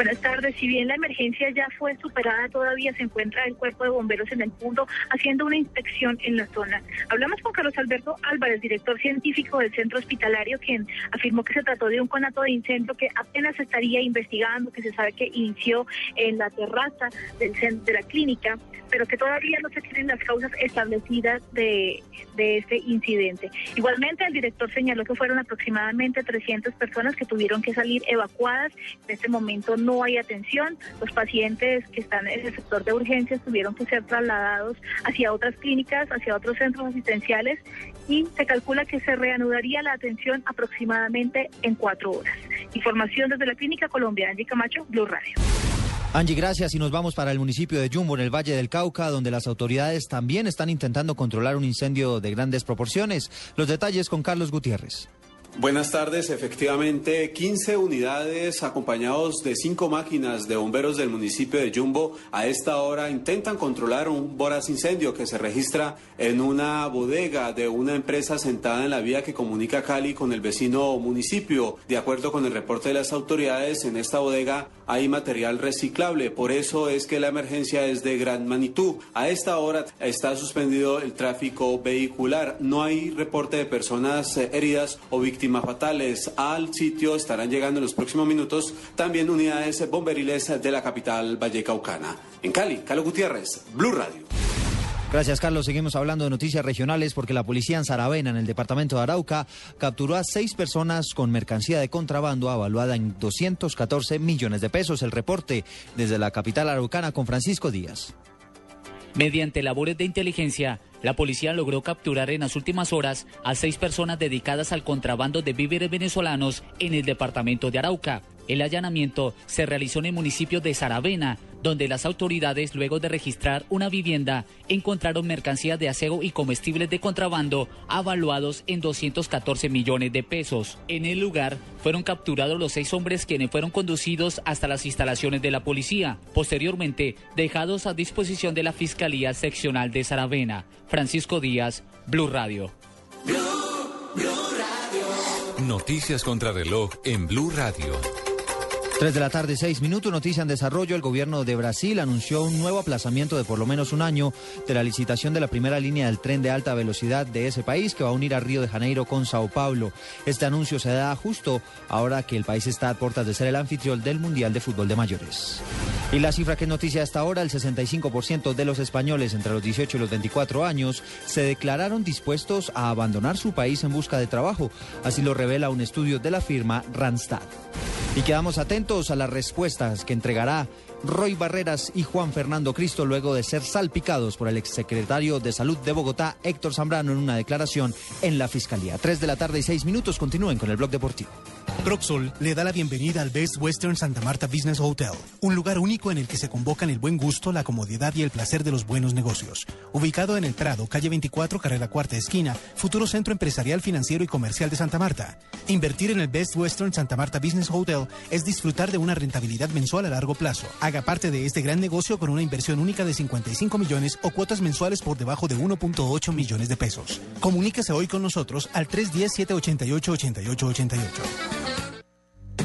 Buenas tardes. Si bien la emergencia ya fue superada, todavía se encuentra el cuerpo de bomberos en el punto haciendo una inspección en la zona. Hablamos con Carlos Alberto Álvarez, director científico del centro hospitalario, quien afirmó que se trató de un conato de incendio que apenas estaría investigando, que se sabe que inició en la terraza del cen- de la clínica, pero que todavía no se tienen las causas establecidas de, de este incidente. Igualmente, el director señaló que fueron aproximadamente 300 personas que tuvieron que salir evacuadas. En este momento no hay atención. Los pacientes que están en el sector de urgencias tuvieron que ser trasladados hacia otras clínicas, hacia otros centros asistenciales y se calcula que se reanudaría la atención aproximadamente en cuatro horas. Información desde la Clínica Colombia, Angie Camacho, Blue Radio. Angie, gracias. Y nos vamos para el municipio de Jumbo, en el Valle del Cauca, donde las autoridades también están intentando controlar un incendio de grandes proporciones. Los detalles con Carlos Gutiérrez. Buenas tardes, efectivamente, 15 unidades acompañados de cinco máquinas de bomberos del municipio de Jumbo a esta hora intentan controlar un voraz incendio que se registra en una bodega de una empresa sentada en la vía que comunica Cali con el vecino municipio. De acuerdo con el reporte de las autoridades, en esta bodega hay material reciclable, por eso es que la emergencia es de gran magnitud. A esta hora está suspendido el tráfico vehicular, no hay reporte de personas eh, heridas o víctimas fatales. Al sitio estarán llegando en los próximos minutos también unidades bomberiles de la capital vallecaucana. En Cali, Carlos Gutiérrez, Blue Radio. Gracias, Carlos. Seguimos hablando de noticias regionales porque la policía en Saravena, en el departamento de Arauca, capturó a seis personas con mercancía de contrabando avaluada en 214 millones de pesos. El reporte desde la capital araucana con Francisco Díaz. Mediante labores de inteligencia, la policía logró capturar en las últimas horas a seis personas dedicadas al contrabando de víveres venezolanos en el departamento de Arauca. El allanamiento se realizó en el municipio de Saravena, donde las autoridades, luego de registrar una vivienda, encontraron mercancías de aseo y comestibles de contrabando avaluados en 214 millones de pesos. En el lugar fueron capturados los seis hombres quienes fueron conducidos hasta las instalaciones de la policía, posteriormente dejados a disposición de la Fiscalía Seccional de Saravena. Francisco Díaz, Blue Radio. Noticias contra reloj en Blue Radio. 3 de la tarde, 6 minutos, noticia en desarrollo. El gobierno de Brasil anunció un nuevo aplazamiento de por lo menos un año de la licitación de la primera línea del tren de alta velocidad de ese país que va a unir a Río de Janeiro con Sao Paulo. Este anuncio se da justo ahora que el país está a puertas de ser el anfitrión del Mundial de Fútbol de Mayores. Y la cifra que es noticia hasta ahora, el 65% de los españoles entre los 18 y los 24 años se declararon dispuestos a abandonar su país en busca de trabajo. Así lo revela un estudio de la firma Randstad. Y quedamos atentos a las respuestas que entregará Roy Barreras y Juan Fernando Cristo luego de ser salpicados por el exsecretario de Salud de Bogotá, Héctor Zambrano, en una declaración en la Fiscalía. Tres de la tarde y seis minutos. Continúen con el blog deportivo. Proxol le da la bienvenida al Best Western Santa Marta Business Hotel, un lugar único en el que se convocan el buen gusto, la comodidad y el placer de los buenos negocios. Ubicado en el Prado, calle 24, carrera cuarta esquina, futuro centro empresarial, financiero y comercial de Santa Marta. Invertir en el Best Western Santa Marta Business Hotel es disfrutar de una rentabilidad mensual a largo plazo. Haga parte de este gran negocio con una inversión única de 55 millones o cuotas mensuales por debajo de 1.8 millones de pesos. Comuníquese hoy con nosotros al 310-788-8888.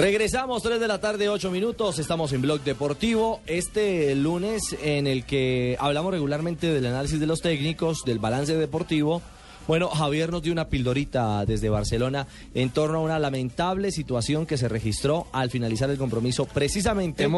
Regresamos 3 de la tarde, 8 minutos. Estamos en Blog Deportivo. Este lunes en el que hablamos regularmente del análisis de los técnicos, del balance deportivo. Bueno, Javier nos dio una pildorita desde Barcelona en torno a una lamentable situación que se registró al finalizar el compromiso precisamente.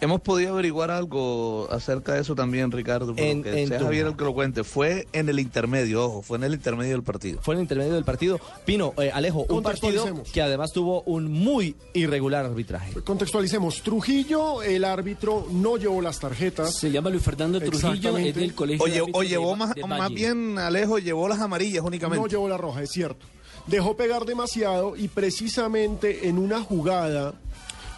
Hemos podido averiguar algo acerca de eso también, Ricardo. En- que en sea tu- Javier el que lo cuente. Fue en el intermedio, ojo, fue en el intermedio del partido. Fue en el intermedio del partido. Pino, eh, Alejo, un partido que además tuvo un muy irregular arbitraje. Contextualicemos. Trujillo, el árbitro, no llevó las tarjetas. Se llama Luis Fernando Trujillo, es del colegio. Oye, de o de llevó más, de más Valle. bien, Alejo, llevó las amarillas únicamente. No llevó la roja, es cierto. Dejó pegar demasiado y precisamente en una jugada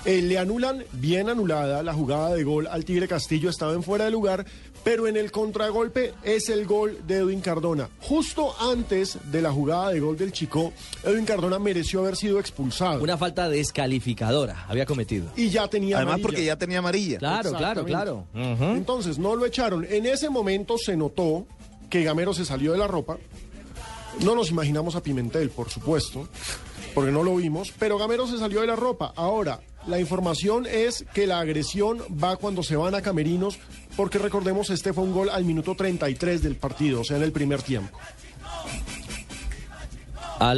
eh, le anulan, bien anulada, la jugada de gol al Tigre Castillo, estaba en fuera de lugar, pero en el contragolpe es el gol de Edwin Cardona. Justo antes de la jugada de gol del Chico, Edwin Cardona mereció haber sido expulsado. Una falta descalificadora había cometido. Y ya tenía Además, amarilla. porque ya tenía amarilla. Claro, claro, claro. Entonces, no lo echaron. En ese momento se notó que Gamero se salió de la ropa. No nos imaginamos a Pimentel, por supuesto, porque no lo vimos, pero Gamero se salió de la ropa. Ahora, la información es que la agresión va cuando se van a camerinos, porque recordemos, este fue un gol al minuto 33 del partido, o sea, en el primer tiempo.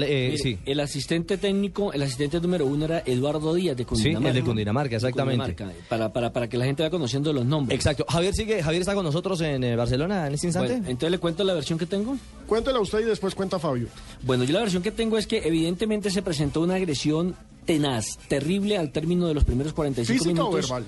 Eh, sí. El asistente técnico, el asistente número uno era Eduardo Díaz de Cundinamarca. Sí, el de Cundinamarca, exactamente. para, para, para que la gente vaya conociendo los nombres. Exacto. Javier sigue, Javier está con nosotros en eh, Barcelona en este instante. entonces le cuento la versión que tengo. Cuéntela usted y después cuenta Fabio. Bueno, yo la versión que tengo es que evidentemente se presentó una agresión tenaz, terrible al término de los primeros 45 ¿Física minutos. o verbal?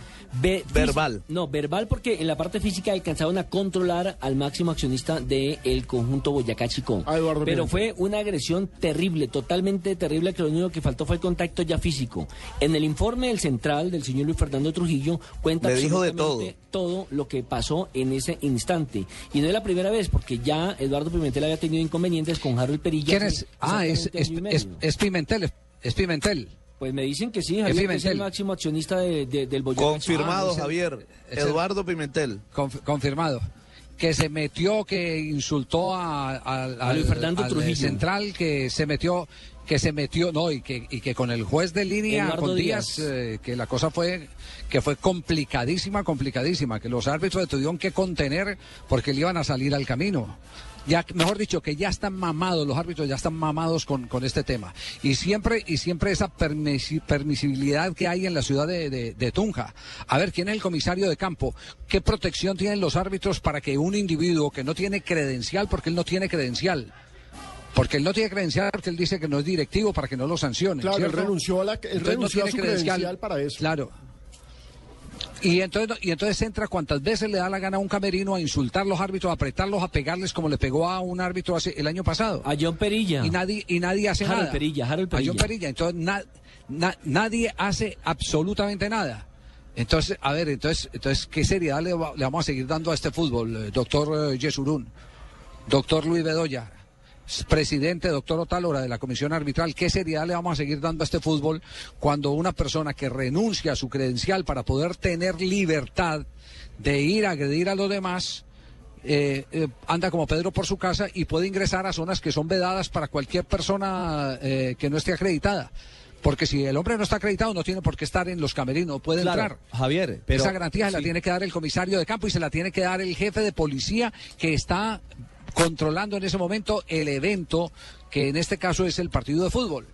verbal. No, verbal porque en la parte física alcanzaron a controlar al máximo accionista del conjunto Boyacá Chicó. Pero fue una agresión terrible, totalmente terrible, que lo único que faltó fue el contacto ya físico. En el informe del central del señor Luis Fernando Trujillo cuenta Le dijo de absolutamente todo lo que pasó en ese instante. Y no es la primera vez, porque ya Eduardo Pimentel había tenido inconvenientes con Harold Perilla. ¿Quién es? Ah, es, es, es, es Pimentel, es Pimentel. Pues me dicen que sí, Javier, que es el máximo accionista de, de- del Boyacá. Confirmado, Ah, Javier. Eduardo Pimentel. Conf- confirmado. Que se metió, que insultó a, a- A al, Luis Fernando al Trujillo. central, que se metió, que se metió, no, y que, y que con el juez de línea, Eduardo con Díaz, Díaz. eh, que la cosa fue, que fue complicadísima, complicadísima, que los árbitros tuvieron que contener porque le iban a salir al camino. Ya, mejor dicho, que ya están mamados, los árbitros ya están mamados con, con este tema. Y siempre, y siempre esa permisi- permisibilidad que hay en la ciudad de, de- de Tunja. A ver, ¿quién es el comisario de campo? ¿Qué protección tienen los árbitros para que un individuo que no tiene credencial, porque él no tiene credencial, porque él no tiene credencial, porque él dice que no es directivo para que no lo sancionen. Claro, él renunció a la- él Entonces renunció a su credencial para eso. Claro. Y entonces, y entonces entra cuantas veces le da la gana a un camerino a insultar a los árbitros, a apretarlos, a pegarles como le pegó a un árbitro hace, el año pasado. A John Perilla. Y nadie, y nadie hace Harold nada. Perilla, Harold A John Perilla. Perilla. Entonces na- na- nadie hace absolutamente nada. Entonces, a ver, entonces, entonces ¿qué seriedad le, va- le vamos a seguir dando a este fútbol, eh, doctor eh, Yesurún, doctor Luis Bedoya? Presidente, doctor Otálora de la Comisión Arbitral, ¿qué seriedad le vamos a seguir dando a este fútbol cuando una persona que renuncia a su credencial para poder tener libertad de ir a agredir a los demás, eh, eh, anda como Pedro por su casa y puede ingresar a zonas que son vedadas para cualquier persona eh, que no esté acreditada. Porque si el hombre no está acreditado, no tiene por qué estar en los camerinos, puede Claro, entrar. Javier, pero Esa garantía se la tiene que dar el comisario de campo y se la tiene que dar el jefe de policía que está controlando en ese momento el evento que en este caso es el partido de fútbol.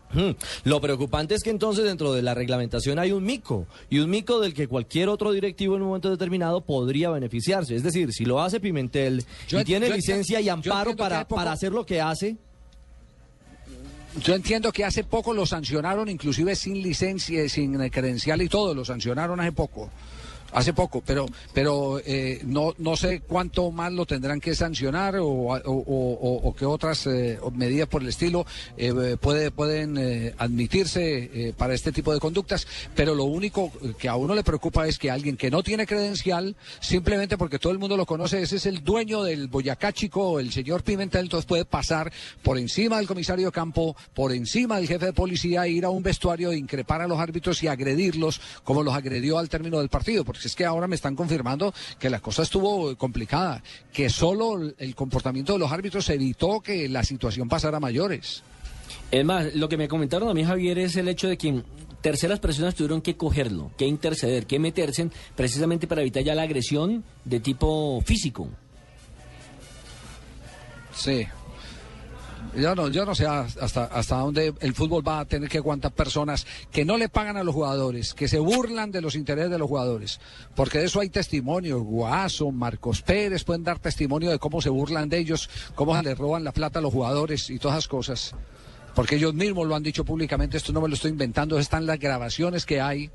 Lo preocupante es que entonces dentro de la reglamentación hay un mico y un mico del que cualquier otro directivo en un momento determinado podría beneficiarse. Es decir, si lo hace Pimentel Yo y tiene licencia y amparo para, poco- para hacer lo que hace, Yo entiendo que hace poco lo sancionaron, inclusive sin licencia, sin credencial y todo, lo sancionaron hace poco. Hace poco, pero pero eh, no no sé cuánto más lo tendrán que sancionar o, o, qué otras eh, medidas por el estilo eh, puede, pueden eh, admitirse eh, para este tipo de conductas, pero lo único que a uno le preocupa es que alguien que no tiene credencial, simplemente porque todo el mundo lo conoce, ese es el dueño del Boyacá Chico, el señor Pimentel, entonces puede pasar por encima del comisario campo, por encima del jefe de policía, ir a un vestuario, increpar a los árbitros y agredirlos como los agredió al término del partido, es que ahora me están confirmando que la cosa estuvo complicada, que solo el comportamiento de los árbitros evitó que la situación pasara a mayores. Es más, lo que me comentaron a mí, Javier, es el hecho de que terceras personas tuvieron que cogerlo, que interceder, que meterse precisamente para evitar ya la agresión de tipo físico. Sí. Yo no, yo no sé hasta, hasta dónde el fútbol va a tener que aguantar personas que no le pagan a los jugadores, que se burlan de los intereses de los jugadores. Porque de eso hay testimonio. Guaso, Marcos Pérez pueden dar testimonio de cómo se burlan de ellos, cómo se les roban la plata a los jugadores y todas esas cosas. Porque ellos mismos lo han dicho públicamente, esto no me lo estoy inventando, están las grabaciones que hay.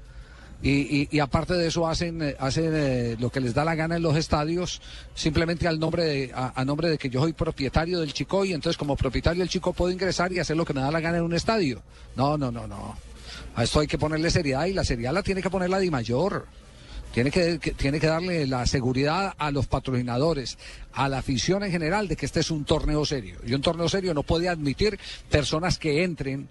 Y, y- y aparte de eso hacen, eh, hacen eh, lo que les da la gana en los estadios simplemente al nombre de, a, nombre de que yo soy propietario del Chico y entonces como propietario del Chico puedo ingresar y hacer lo que me da la gana en un estadio. No, no, no, no. A esto hay que ponerle seriedad y la seriedad la tiene que poner la Di Mayor. Tiene que, que- tiene que darle la seguridad a los patrocinadores, a la afición en general de que este es un torneo serio. Y un torneo serio no puede admitir personas que entren,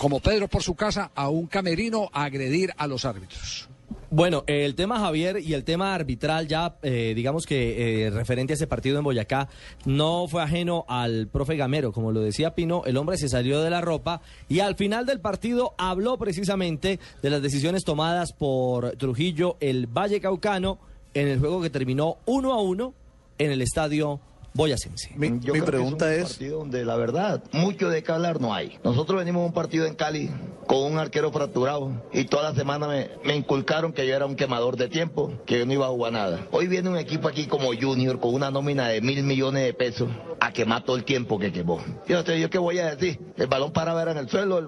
como Pedro por su casa, a un camerino a agredir a los árbitros. Bueno, el tema Javier y el tema arbitral ya, eh, digamos que eh, referente a ese partido en Boyacá, no fue ajeno al profe Gamero. Como lo decía Pino, el hombre se salió de la ropa y al final del partido habló precisamente de las decisiones tomadas por Trujillo, el Valle Caucano, en el juego que terminó uno a uno en el estadio Boyacense. Mi, Yo mi creo que pregunta es un es, partido donde la verdad, mucho de qué hablar no hay. Nosotros venimos a un partido en Cali con un arquero fracturado y toda la semana me, me inculcaron que yo era un quemador de tiempo, que yo no iba a jugar nada. Hoy viene un equipo aquí como Junior con una nómina de mil millones de pesos a quemar todo el tiempo que quemó. Fíjate, ¿yo qué voy a decir? El balón paraba era en el suelo, el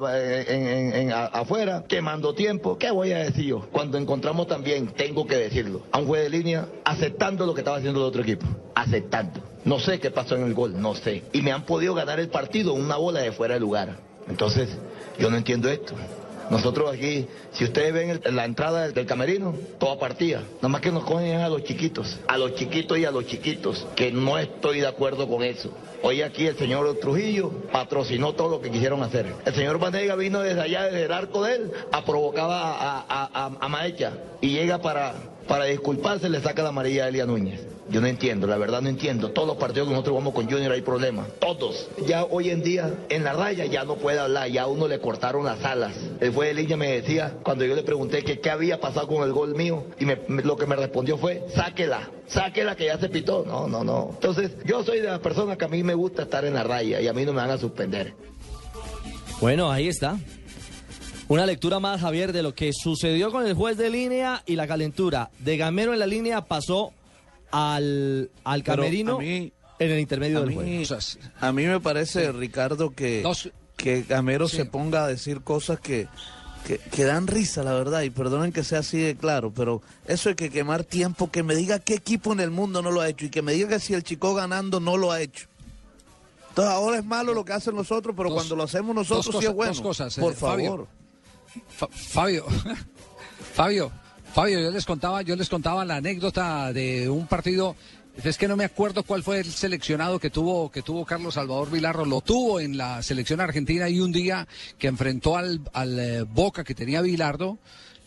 en, en- en- a- afuera, quemando tiempo. ¿Qué voy a decir yo? Cuando encontramos también, tengo que decirlo, a un juez de línea aceptando lo que estaba haciendo el otro equipo. Aceptando. No sé qué pasó en el gol, no sé. Y me han podido ganar el partido una bola de fuera de lugar. Entonces, yo no entiendo esto. Nosotros aquí, si ustedes ven el- la entrada del, camerino, toda partida. Nada más que nos cogen a los chiquitos, a los chiquitos y a los chiquitos, que no estoy de acuerdo con eso. Hoy aquí el señor Trujillo patrocinó todo lo que quisieron hacer. El señor Vanega vino desde allá, desde el arco de él, a provocar a, a, a- a Maecha. Y llega para, para disculparse, le saca la amarilla a Elia Núñez. Yo no entiendo, la verdad no entiendo. Todos los partidos que nosotros vamos con Junior hay problemas. Todos. Ya hoy en día, en la raya ya no puede hablar, ya a uno le cortaron las alas. El fue de línea me decía, cuando yo le pregunté que qué había pasado con el gol mío, y me- lo que me respondió fue, sáquela, sáquela que ya se pitó. No, no, no. Entonces, yo soy de las personas que a mí me gusta estar en la raya y a mí no me van a suspender. Bueno, ahí está. Una lectura más, Javier, de lo que sucedió con el juez de línea y la calentura. De Gamero en la línea pasó al, al camerino a mí- en el intermedio del mí, juego. a mí me parece, Ricardo, que, que Gamero se ponga a decir cosas que, que, que dan risa, la verdad, y perdonen que sea así de claro, pero eso de que quemar tiempo, que me diga qué equipo en el mundo no lo ha hecho y que me diga que si el chico ganando no lo ha hecho. Entonces ahora es malo lo que hacen los otros, pero Dos- cuando lo hacemos nosotros sí es bueno. dos cosas, eh, Por Fabio. Fabio, Fabio, Fabio, yo les contaba, yo les contaba la anécdota de un partido. Es que no me acuerdo cuál fue el seleccionado que tuvo que tuvo Carlos Salvador Vilarro. Lo tuvo en la selección argentina y un día que enfrentó al, al eh, Boca que tenía Vilardo.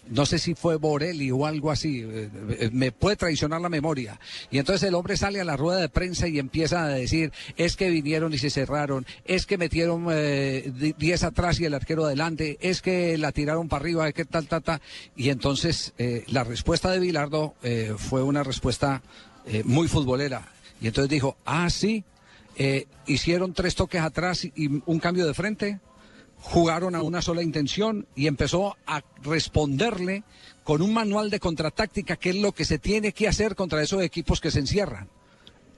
No sé si fue Borelli o algo así, eh, eh, me puede traicionar la memoria. Y entonces el hombre sale a la rueda de prensa y empieza a decir, es que vinieron y se cerraron, es que metieron eh, di- 10 atrás y el arquero adelante, es que la tiraron para arriba, es que tal, tal, tal. Y entonces eh, la respuesta de Bilardo eh, fue una respuesta eh, muy futbolera. Y entonces dijo, ah, sí, eh, hicieron tres toques atrás y un cambio de frente jugaron a una sola intención y empezó a responderle con un manual de contratáctica, que es lo que se tiene que hacer contra esos equipos que se encierran.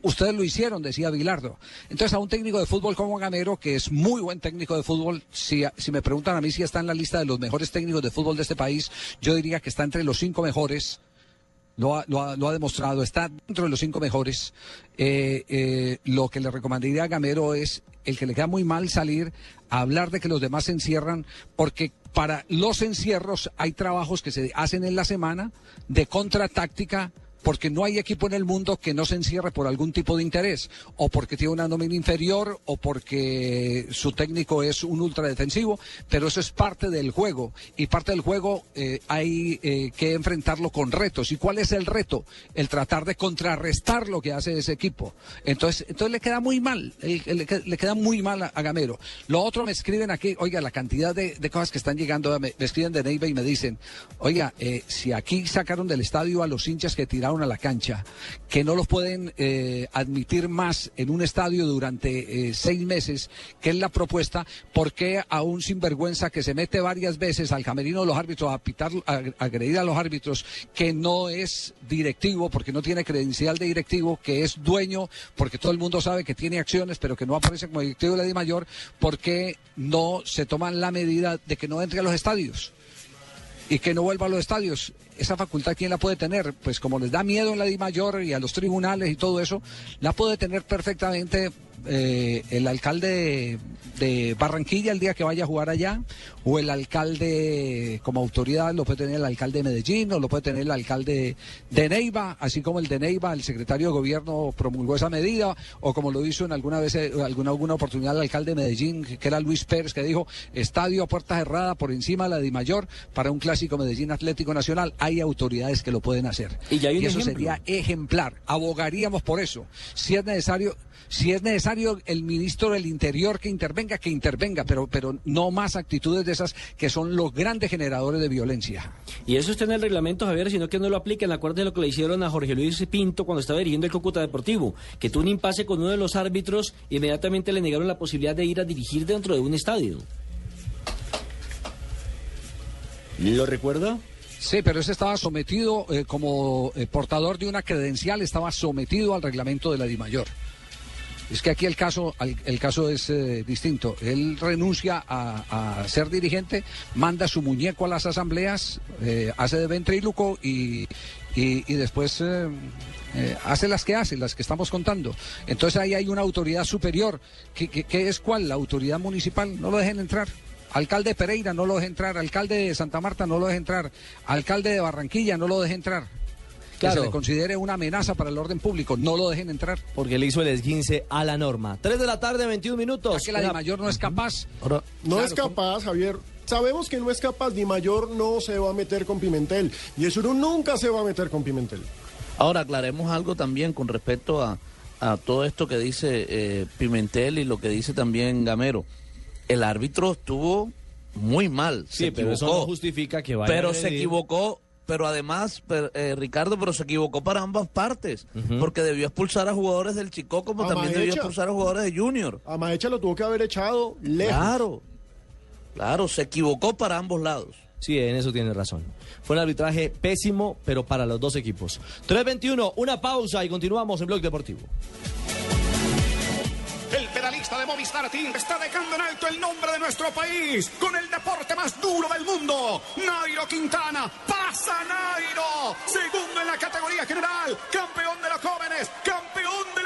Ustedes lo hicieron, decía Bilardo. Entonces, a un técnico de fútbol como Gamero, que es muy buen técnico de fútbol, si, si me preguntan a mí si está en la lista de los mejores técnicos de fútbol de este país, yo diría que está entre los cinco mejores. Lo ha, lo ha- lo ha demostrado, está dentro de los cinco mejores. Eh, eh, lo que le recomendaría a Gamero es el que le queda muy mal salir a hablar de que los demás se encierran, porque para los encierros hay trabajos que se hacen en la semana de contratáctica porque no hay equipo en el mundo que no se encierre por algún tipo de interés, o porque tiene una nómina inferior, o porque su técnico es un ultradefensivo, pero eso es parte del juego, y parte del juego eh, hay eh, que enfrentarlo con retos. ¿Y cuál es el reto? El tratar de contrarrestar lo que hace ese equipo. Entonces, entonces le queda muy mal, le, que- le queda muy mal a, Gamero. Lo otro me escriben aquí, oiga, la cantidad de, de cosas que están llegando, me, me escriben de Neiva y me dicen, oiga, eh, si aquí sacaron del estadio a los hinchas que tiraron a la cancha, que no los pueden eh, admitir más en un estadio durante eh, seis meses, que es la propuesta, ¿por qué a un sinvergüenza que se mete varias veces al camerino de los árbitros a pitar, a, agredir a los árbitros, que no es directivo, porque no tiene credencial de directivo, que es dueño, porque todo el mundo sabe que tiene acciones, pero que no aparece como directivo de la Di Mayor, ¿por qué no se toman la medida de que no entre a los estadios? y que no vuelva a los estadios. Esa facultad, ¿quién la puede tener? Pues como les da miedo en la Di Mayor y a los tribunales y todo eso, la puede tener perfectamente eh, el alcalde de Barranquilla el día que vaya a jugar allá, o el alcalde como autoridad lo puede tener el alcalde de Medellín, o lo puede tener el alcalde de Neiva, así como el de Neiva, el secretario de gobierno promulgó esa medida, o como lo hizo en alguna vez, eh, alguna, alguna oportunidad el alcalde de Medellín, que era Luis Pérez, que dijo, estadio a puerta cerrada por encima de la Di Mayor para un clásico Medellín Atlético Nacional, hay autoridades que lo pueden hacer. Y ya hay un eso ejemplo. sería ejemplar, abogaríamos por eso. Si es necesario, Si es necesario el ministro del Interior que intervenga, que intervenga, pero, pero no más actitudes de esas que son los grandes generadores de violencia. Y eso está en el reglamento, Javier, sino que no lo apliquen. Acuérdense lo que le hicieron a Jorge Luis Pinto cuando estaba dirigiendo el Cúcuta Deportivo, que tuvo un impasse con uno de los árbitros y inmediatamente le negaron la posibilidad de ir a dirigir dentro de un estadio. ¿Lo recuerda? Sí, pero ese estaba sometido eh, como eh, portador de una credencial, estaba sometido al reglamento de la DIMAYOR. Es que aquí el caso, el caso es eh, distinto. Él renuncia a, ser dirigente, manda su muñeco a las asambleas, hace de ventríloco y, y, después hace las que hace, las que estamos contando. Entonces ahí hay una autoridad superior. ¿Qué, qué es cuál? La autoridad municipal. No lo dejen entrar. Alcalde Pereira no lo deje entrar, alcalde de Santa Marta no lo deje entrar, alcalde de Barranquilla no lo deje entrar. Que se le considere una amenaza para el orden público, no lo dejen entrar. Porque le hizo el esguince a la norma. 3 de la tarde, 21 minutos. que la de mayor no es capaz. no es capaz, Javier. Sabemos que no es capaz, Di Mayor no se va a meter con Pimentel. Y eso nunca se va a meter con Pimentel. Ahora aclaremos algo también con respecto a, todo esto que dice eh, Pimentel y lo que dice también Gamero el árbitro estuvo muy mal. Sí, pero eso no justifica que vaya Pero se equivocó, pero además, eh, Ricardo, pero se equivocó para ambas partes, porque debió expulsar a jugadores del Chico como también debió expulsar a jugadores de Junior. A Maecha lo tuvo que haber echado lejos. Claro, claro, se equivocó para ambos lados. Sí, en eso tiene razón. Fue un arbitraje pésimo, pero para los dos equipos. 3.21, una pausa y continuamos en Blog Deportivo. El pedalista de Movistar Team está dejando en alto el nombre de nuestro país con el deporte más duro del mundo. Nairo Quintana, pasa Nairo. Segundo en la categoría general, campeón de los jóvenes, campeón de.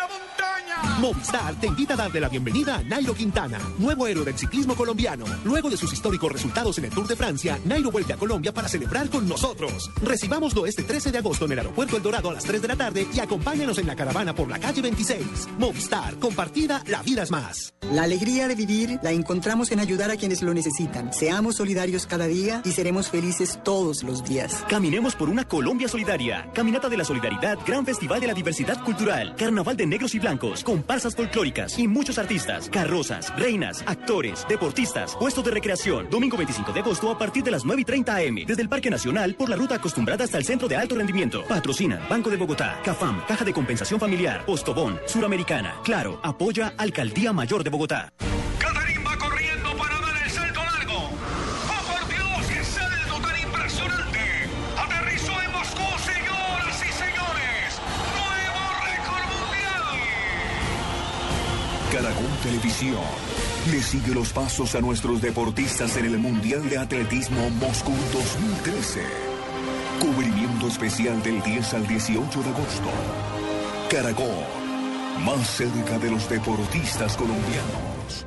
Movistar te invita a darle la bienvenida a Nairo Quintana, nuevo héroe del ciclismo colombiano. Luego de sus históricos resultados en el Tour de Francia, Nairo vuelve a Colombia para celebrar con nosotros. Recibámoslo este 13 de agosto en el aeropuerto El Dorado a las 3 de la tarde y acompáñanos en la caravana por la calle 26. Movistar, compartida la vida es más. La alegría de vivir la encontramos en ayudar a quienes lo necesitan. Seamos solidarios cada día y seremos felices todos los días. Caminemos por una Colombia solidaria. Caminata de la Solidaridad, Gran Festival de la Diversidad Cultural, Carnaval de Negros y Blancos, comparsas folclóricas y muchos artistas, carrozas, reinas, actores, deportistas, puestos de recreación. Domingo 25 de agosto a partir de las 9 y 30 am. Desde el Parque Nacional por la ruta acostumbrada hasta el Centro de Alto Rendimiento. Patrocina Banco de Bogotá, CAFAM, Caja de Compensación Familiar, Postobón, Suramericana. Claro, apoya Alcaldía Mayor de Bogotá. Le sigue los pasos a nuestros deportistas en el Mundial de Atletismo Moscú 2013. Cubrimiento especial del 10 al 18 de agosto. Caracol más cerca de los deportistas colombianos.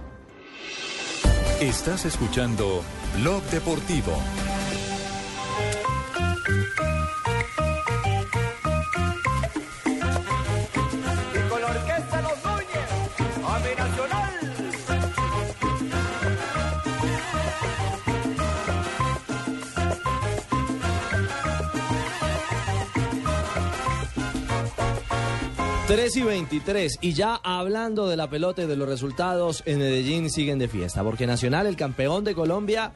Estás escuchando Blog Deportivo. 3 y 23. Y ya hablando de la pelota y de los resultados, en Medellín siguen de fiesta. Porque Nacional, el campeón de Colombia,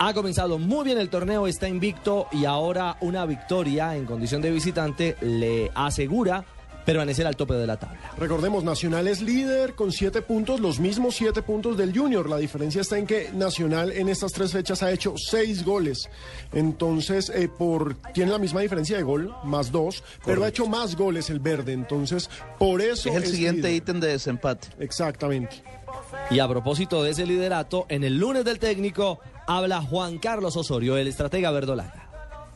ha comenzado muy bien el torneo, está invicto y ahora una victoria en condición de visitante le asegura permanecer al tope de la tabla. Recordemos, Nacional es líder con siete puntos, los mismos siete puntos del Junior. La diferencia está en que Nacional en estas tres fechas ha hecho seis goles. Entonces, eh, por tiene la misma diferencia de gol, más dos, pero ha hecho más goles el verde. Entonces, por eso. Es el siguiente ítem de desempate. Exactamente. Y a propósito de ese liderato, en el lunes del técnico habla Juan Carlos Osorio, el estratega verdolaga.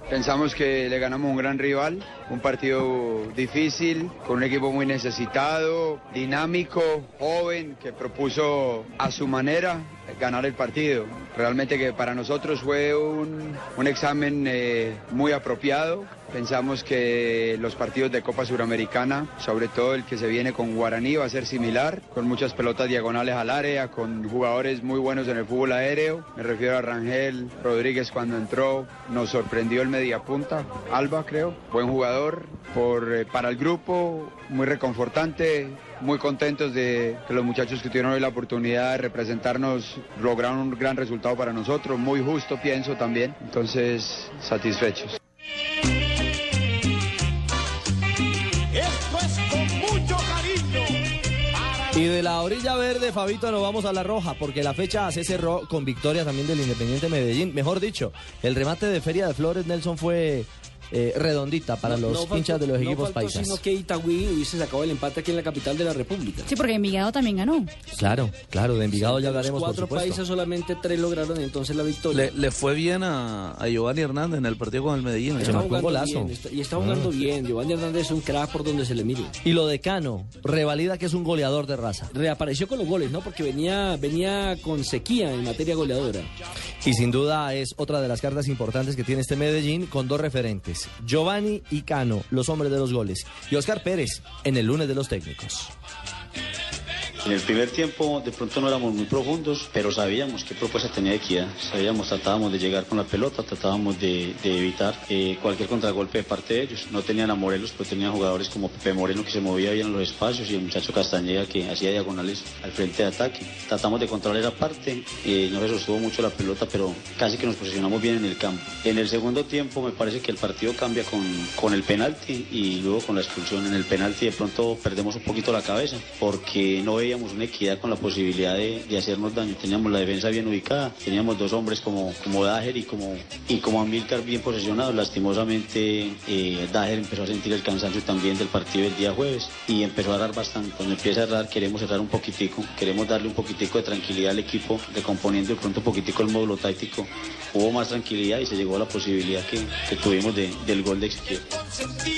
Pensamos que le ganamos un gran rival, un partido difícil, con un equipo muy necesitado, dinámico, joven, que propuso a su manera ganar el partido. Realmente que para nosotros fue un, examen eh, muy apropiado. Pensamos que los partidos de Copa Suramericana, sobre todo el que se viene con Guaraní, va a ser similar, con muchas pelotas diagonales al área, con jugadores muy buenos en el fútbol aéreo. Me refiero a Rangel Rodríguez cuando entró, nos sorprendió el mediapunta, Alba creo, buen jugador por, eh, para el grupo, muy reconfortante muy contentos de que los muchachos que tuvieron hoy la oportunidad de representarnos lograron un gran resultado para nosotros, muy justo pienso también, entonces satisfechos. Y de la orilla verde, Fabito, nos vamos a la roja, porque la fecha se cerró con victoria también del Independiente Medellín. Mejor dicho, el remate de Feria de Flores, Nelson, fue eh, redondita para los hinchas de los equipos paisas. sino que Itagüí hubiese sacado el empate aquí en la capital de la República. Sí, porque Envigado también ganó. Claro, claro, de Envigado ya hablaremos, los cuatro países solamente tres lograron entonces la victoria. Le, fue bien a, a, Giovanni Hernández en el partido con el Medellín. Está un golazo. y está jugando ah. bien. Giovanni Hernández es un crack por donde se le mire. Y lo de Cano, revalida que es un goleador de raza. Reapareció con los goles, ¿no? Porque venía, venía con sequía en materia goleadora. Y sin duda es otra de las cartas importantes que tiene este Medellín con dos referentes. Giovanni y Cano, los hombres de los goles, y Oscar Pérez en el lunes de los técnicos. En el primer tiempo de pronto no éramos muy profundos, pero sabíamos qué propuesta tenía Equidad. Sabíamos, tratábamos de llegar con la pelota, tratábamos de, evitar eh, cualquier contragolpe de parte de ellos. No tenían a Morelos, pero tenían jugadores como Pepe Moreno que se movía bien en los espacios y el muchacho Castañeda que hacía diagonales al frente de ataque. Tratamos de controlar esa parte, eh, no se sostuvo mucho la pelota, pero casi que nos posicionamos bien en el campo. En el segundo tiempo me parece que el partido cambia con, con el penalti y luego con la expulsión. En el penalti de pronto perdemos un poquito la cabeza porque no veíamos teníamos una equidad con la posibilidad de, hacernos daño. Teníamos la defensa bien ubicada, teníamos dos hombres como, como Dager y como, y como Amilcar bien posesionados. Lastimosamente, eh, Dager empezó a sentir el cansancio también del partido del día jueves y empezó a errar bastante. Cuando empieza a errar, queremos cerrar un poquitico, queremos darle un poquitico de tranquilidad al equipo, recomponiendo de pronto un poquitico el módulo táctico. Hubo más tranquilidad y se llegó a la posibilidad que, que tuvimos de, del gol de Ezequiel.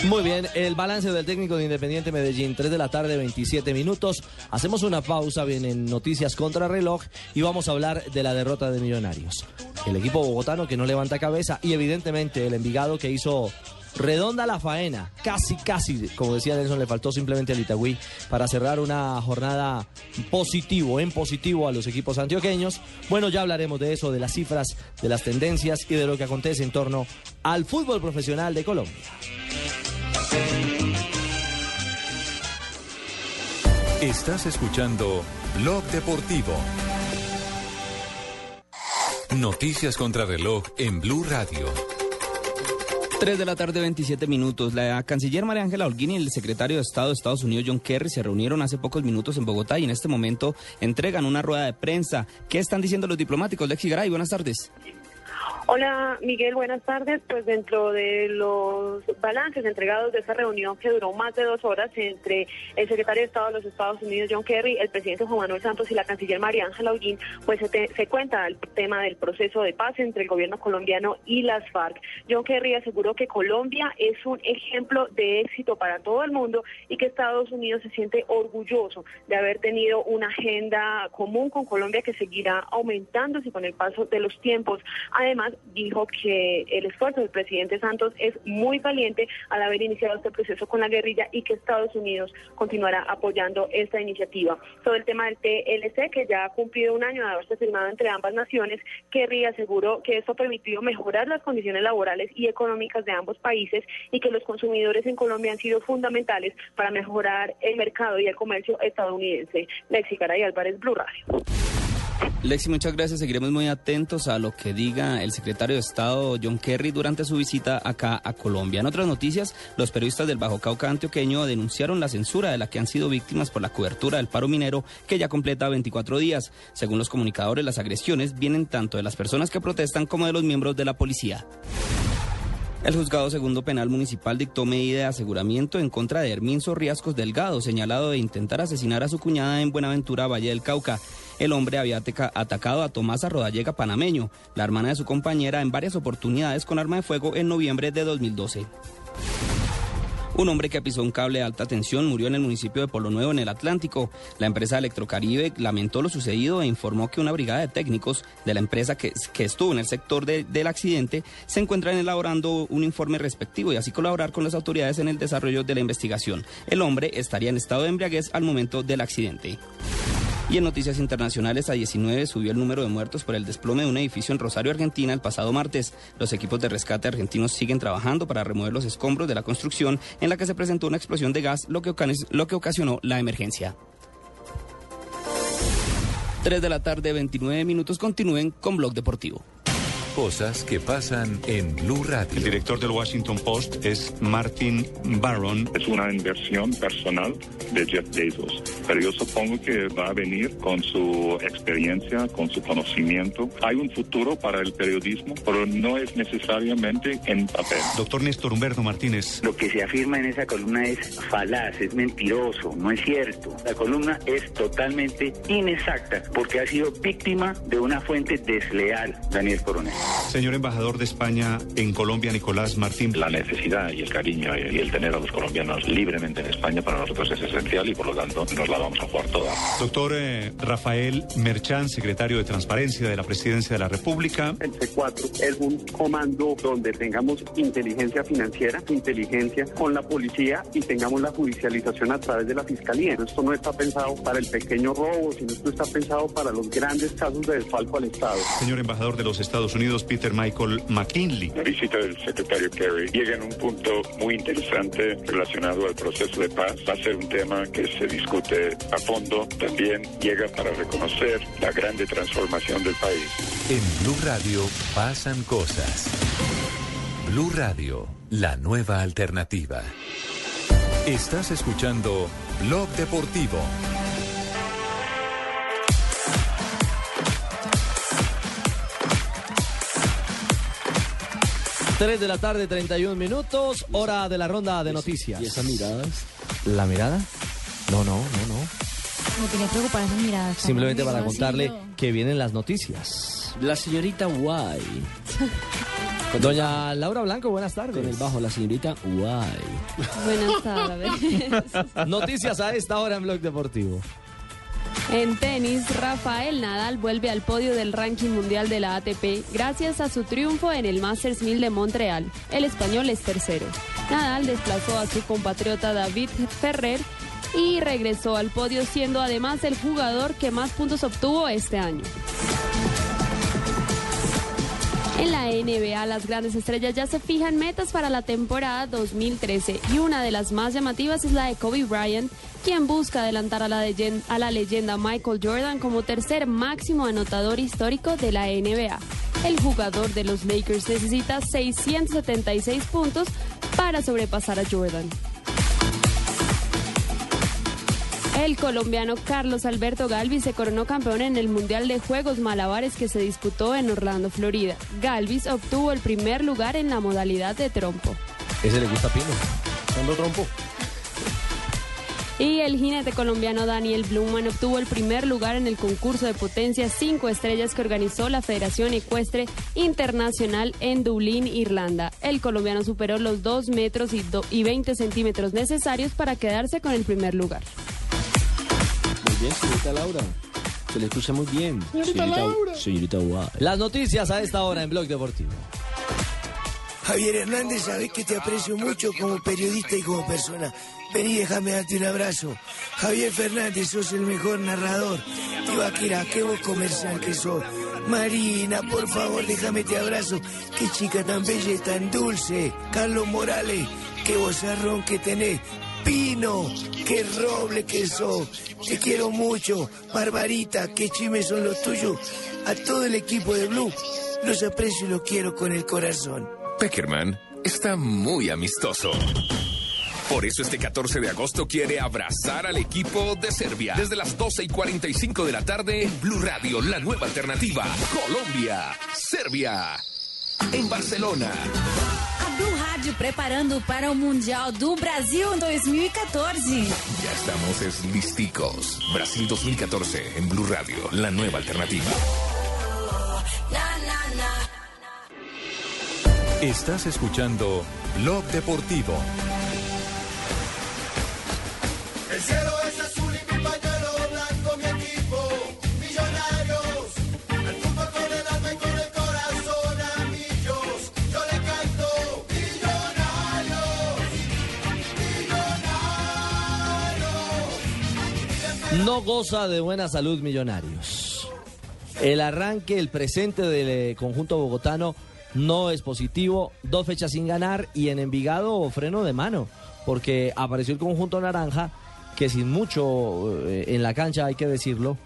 Muy bien, el balance del técnico de Independiente Medellín, 3 de la tarde, 27 minutos. Hacemos una pausa, vienen noticias contra reloj y vamos a hablar de la derrota de Millonarios. El equipo bogotano que no levanta cabeza y evidentemente el Envigado que hizo redonda la faena, casi, casi, como decía Nelson, le faltó simplemente al Itagüí para cerrar una jornada positivo, en positivo a los equipos antioqueños. Bueno, ya hablaremos de eso, de las cifras, de las tendencias y de lo que acontece en torno al fútbol profesional de Colombia. Estás escuchando Blog Deportivo. Noticias contra reloj en Blue Radio. 3 de la tarde, 27 minutos. La canciller María Ángela Holguín y el secretario de Estado de Estados Unidos, John Kerry, se reunieron hace pocos minutos en Bogotá y en este momento entregan una rueda de prensa. ¿Qué están diciendo los diplomáticos? Lexi Garay, buenas tardes. Hola Miguel, buenas tardes. Pues dentro de los balances entregados de esa reunión que duró más de dos horas entre el secretario de Estado de los Estados Unidos, John Kerry, el presidente Juan Manuel Santos y la canciller María Ángela Holguín, pues se, cuenta el tema del proceso de paz entre el gobierno colombiano y las FARC. John Kerry aseguró que Colombia es un ejemplo de éxito para todo el mundo y que Estados Unidos se siente orgulloso de haber tenido una agenda común con Colombia que seguirá aumentándose con el paso de los tiempos. Además, dijo que el esfuerzo del presidente Santos es muy valiente al haber iniciado este proceso con la guerrilla y que Estados Unidos continuará apoyando esta iniciativa. Sobre el tema del TLC, que ya ha cumplido un año de haberse firmado entre ambas naciones, Kerry aseguró que esto ha permitido mejorar las condiciones laborales y económicas de ambos países y que los consumidores en Colombia han sido fundamentales para mejorar el mercado y el comercio estadounidense. Lexi Caray Álvarez, Blue Radio. Lexi, muchas gracias. Seguiremos muy atentos a lo que diga el secretario de Estado John Kerry durante su visita acá a Colombia. En otras noticias, los periodistas del Bajo Cauca antioqueño denunciaron la censura de la que han sido víctimas por la cobertura del paro minero que ya completa 24 días. Según los comunicadores, las agresiones vienen tanto de las personas que protestan como de los miembros de la policía. El juzgado segundo penal municipal dictó medida de aseguramiento en contra de Herminzo Riascos Delgado, señalado de intentar asesinar a su cuñada en Buenaventura, Valle del Cauca. El hombre había atacado a Tomasa Rodallega panameño, la hermana de su compañera, en varias oportunidades con arma de fuego en noviembre de 2012. Un hombre que pisó un cable de alta tensión murió en el municipio de Polo Nuevo, en el Atlántico. La empresa Electrocaribe lamentó lo sucedido e informó que una brigada de técnicos de la empresa que, estuvo en el sector del accidente se encuentran elaborando un informe respectivo y así colaborar con las autoridades en el desarrollo de la investigación. El hombre estaría en estado de embriaguez al momento del accidente. Y en noticias internacionales, a 19 subió el número de muertos por el desplome de un edificio en Rosario, Argentina, el pasado martes. Los equipos de rescate argentinos siguen trabajando para remover los escombros de la construcción en la que se presentó una explosión de gas, lo que, ocasionó la emergencia. 3 de la tarde, 29 minutos. Continúen con Blog Deportivo. Cosas que pasan en Blue Radio. El director del Washington Post es Martin Barron. Es una inversión personal de Jeff Bezos, pero yo supongo que va a venir con su experiencia, con su conocimiento. Hay un futuro para el periodismo, pero no es necesariamente en papel. Doctor Néstor Humberto Martínez. Lo que se afirma en esa columna es falaz, es mentiroso, no es cierto. La columna es totalmente inexacta porque ha sido víctima de una fuente desleal, Daniel Coronel. Señor embajador de España en Colombia, Nicolás Martín. La necesidad y el cariño y el tener a los colombianos libremente en España para nosotros es esencial y por lo tanto nos la vamos a jugar toda. Doctor eh, Rafael Merchán, secretario de Transparencia de la Presidencia de la República. El C4 es un comando donde tengamos inteligencia financiera, inteligencia con la policía y tengamos la judicialización a través de la fiscalía. Esto no está pensado para el pequeño robo, sino esto está pensado para los grandes casos de desfalco al Estado. Señor embajador de los Estados Unidos, Peter Michael McKinley. La visita del secretario Kerry llega en un punto muy interesante relacionado al proceso de paz. Va a ser un tema que se discute a fondo. También llega para reconocer la grande transformación del país. En Blue Radio pasan cosas. Blue Radio, la nueva alternativa. Estás escuchando Blog Deportivo. 3 de la tarde, 31 minutos, hora de la ronda de noticias. ¿Y esas miradas? ¿La mirada? No, no, no, no. Me quería preocupar esas miradas. Simplemente para contarle que vienen las noticias. La señorita Guay. Doña Laura Blanco, buenas tardes. Con el bajo, la señorita Guay. Buenas tardes. Noticias a esta hora en Blog Deportivo. En tenis, Rafael Nadal vuelve al podio del ranking mundial de la ATP gracias a su triunfo en el Masters 1000 de Montreal. El español es tercero. Nadal desplazó a su compatriota David Ferrer y regresó al podio siendo además el jugador que más puntos obtuvo este año. En la NBA, las grandes estrellas ya se fijan metas para la temporada 2013 y una de las más llamativas es la de Kobe Bryant, quien busca adelantar a la, leyenda, a la leyenda Michael Jordan como tercer máximo anotador histórico de la NBA. El jugador de los Lakers necesita 676 puntos para sobrepasar a Jordan. El colombiano Carlos Alberto Galvis se coronó campeón en el Mundial de Juegos Malabares que se disputó en Orlando, Florida. Galvis obtuvo el primer lugar en la modalidad de trompo. ¿Ese le gusta Pino? ¿Cuándo trompo? Y el jinete colombiano Daniel Blumen obtuvo el primer lugar en el concurso de potencia 5 estrellas que organizó la Federación Ecuestre Internacional en Dublín, Irlanda. El colombiano superó los 2 metros y, y 20 centímetros necesarios para quedarse con el primer lugar bien, señorita Laura. Se le escucha muy bien. Señorita, Laura. Señorita Las noticias a esta hora en Blog Deportivo. Javier Hernández, sabes que te aprecio mucho como periodista y como persona. Vení, déjame darte un abrazo. Javier Fernández, sos el mejor narrador. Tibaquera, qué vos comercial que sos. Marina, por favor, déjame te abrazo. Qué chica tan bella y tan dulce. Carlos Morales, qué vozarrón que tenés. Pino, qué roble que sos. Te quiero mucho. Barbarita, qué chimes son los tuyos. A todo el equipo de Blue, los aprecio y los quiero con el corazón. Peckerman está muy amistoso. Por eso este 14 de agosto quiere abrazar al equipo de Serbia. Desde las 12 y 45 de la tarde en Blue Radio, la nueva alternativa. Colombia, Serbia, en Barcelona. Blue Rádio preparando para o Mundial do Brasil em 2014. Ya estamos es listicos. Brasil 2014 en Blue Radio, la nueva alternativa. Estás escuchando Blog Deportivo. El cielo es azul No goza de buena salud Millonarios. El arranque, el presente del eh, conjunto bogotano no es positivo. Dos fechas sin ganar y en Envigado freno de mano, porque apareció el conjunto naranja que sin mucho eh, en la cancha, hay que decirlo,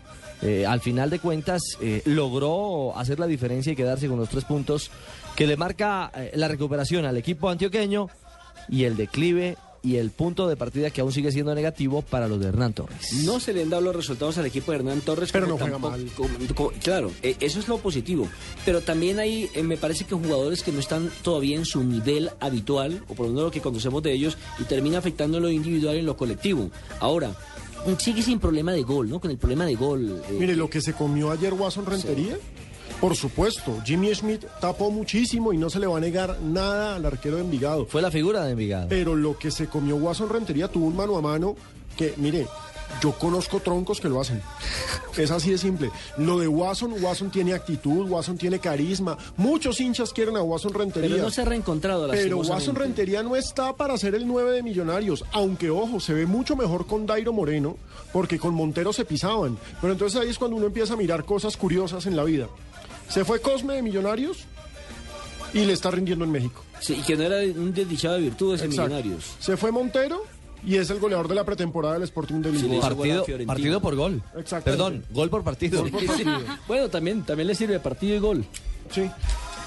eh, al final de cuentas logró hacer la diferencia y quedarse con los tres puntos que le marca la recuperación al equipo antioqueño y el declive y el punto de partida que aún sigue siendo negativo para los de Hernán Torres. No se le han dado los resultados al equipo de Hernán Torres. Pero como no juega tampoco- mal. como- como- claro, eh, eso es lo positivo. Pero también hay, eh, me parece que jugadores que no están todavía en su nivel habitual, o por lo menos lo que conocemos de ellos, y termina afectando en lo individual y en lo colectivo. Ahora, sigue sin problema de gol, ¿no? Con el problema de gol. eh, Mire, lo que se comió ayer Watson Rentería, por supuesto, Jimmy Schmidt tapó muchísimo y no se le va a negar nada al arquero de Envigado. Fue la figura de Envigado. Pero lo que se comió Watson Rentería tuvo un mano a mano que, mire, yo conozco troncos que lo hacen. Es así de simple. Lo de Watson, Watson tiene actitud, Watson tiene carisma. Muchos hinchas quieren a Watson Rentería. pero no se ha reencontrado Pero. Watson Rentería no está para ser el 9 de Millonarios, aunque ojo, se ve mucho mejor con Dairo Moreno, porque con Montero se pisaban. Pero entonces ahí es cuando uno empieza a mirar cosas curiosas en la vida. Se fue Cosme de Millonarios y le está rindiendo en México. Sí, y que no era un desdichado de virtudes en. Millonarios. Se fue Montero y es el goleador de la pretemporada del Sporting de Lisboa. partido, partido por gol. Exactamente. Perdón, gol por partido. Gol por partido. Bueno, también, también le sirve partido y gol. Sí.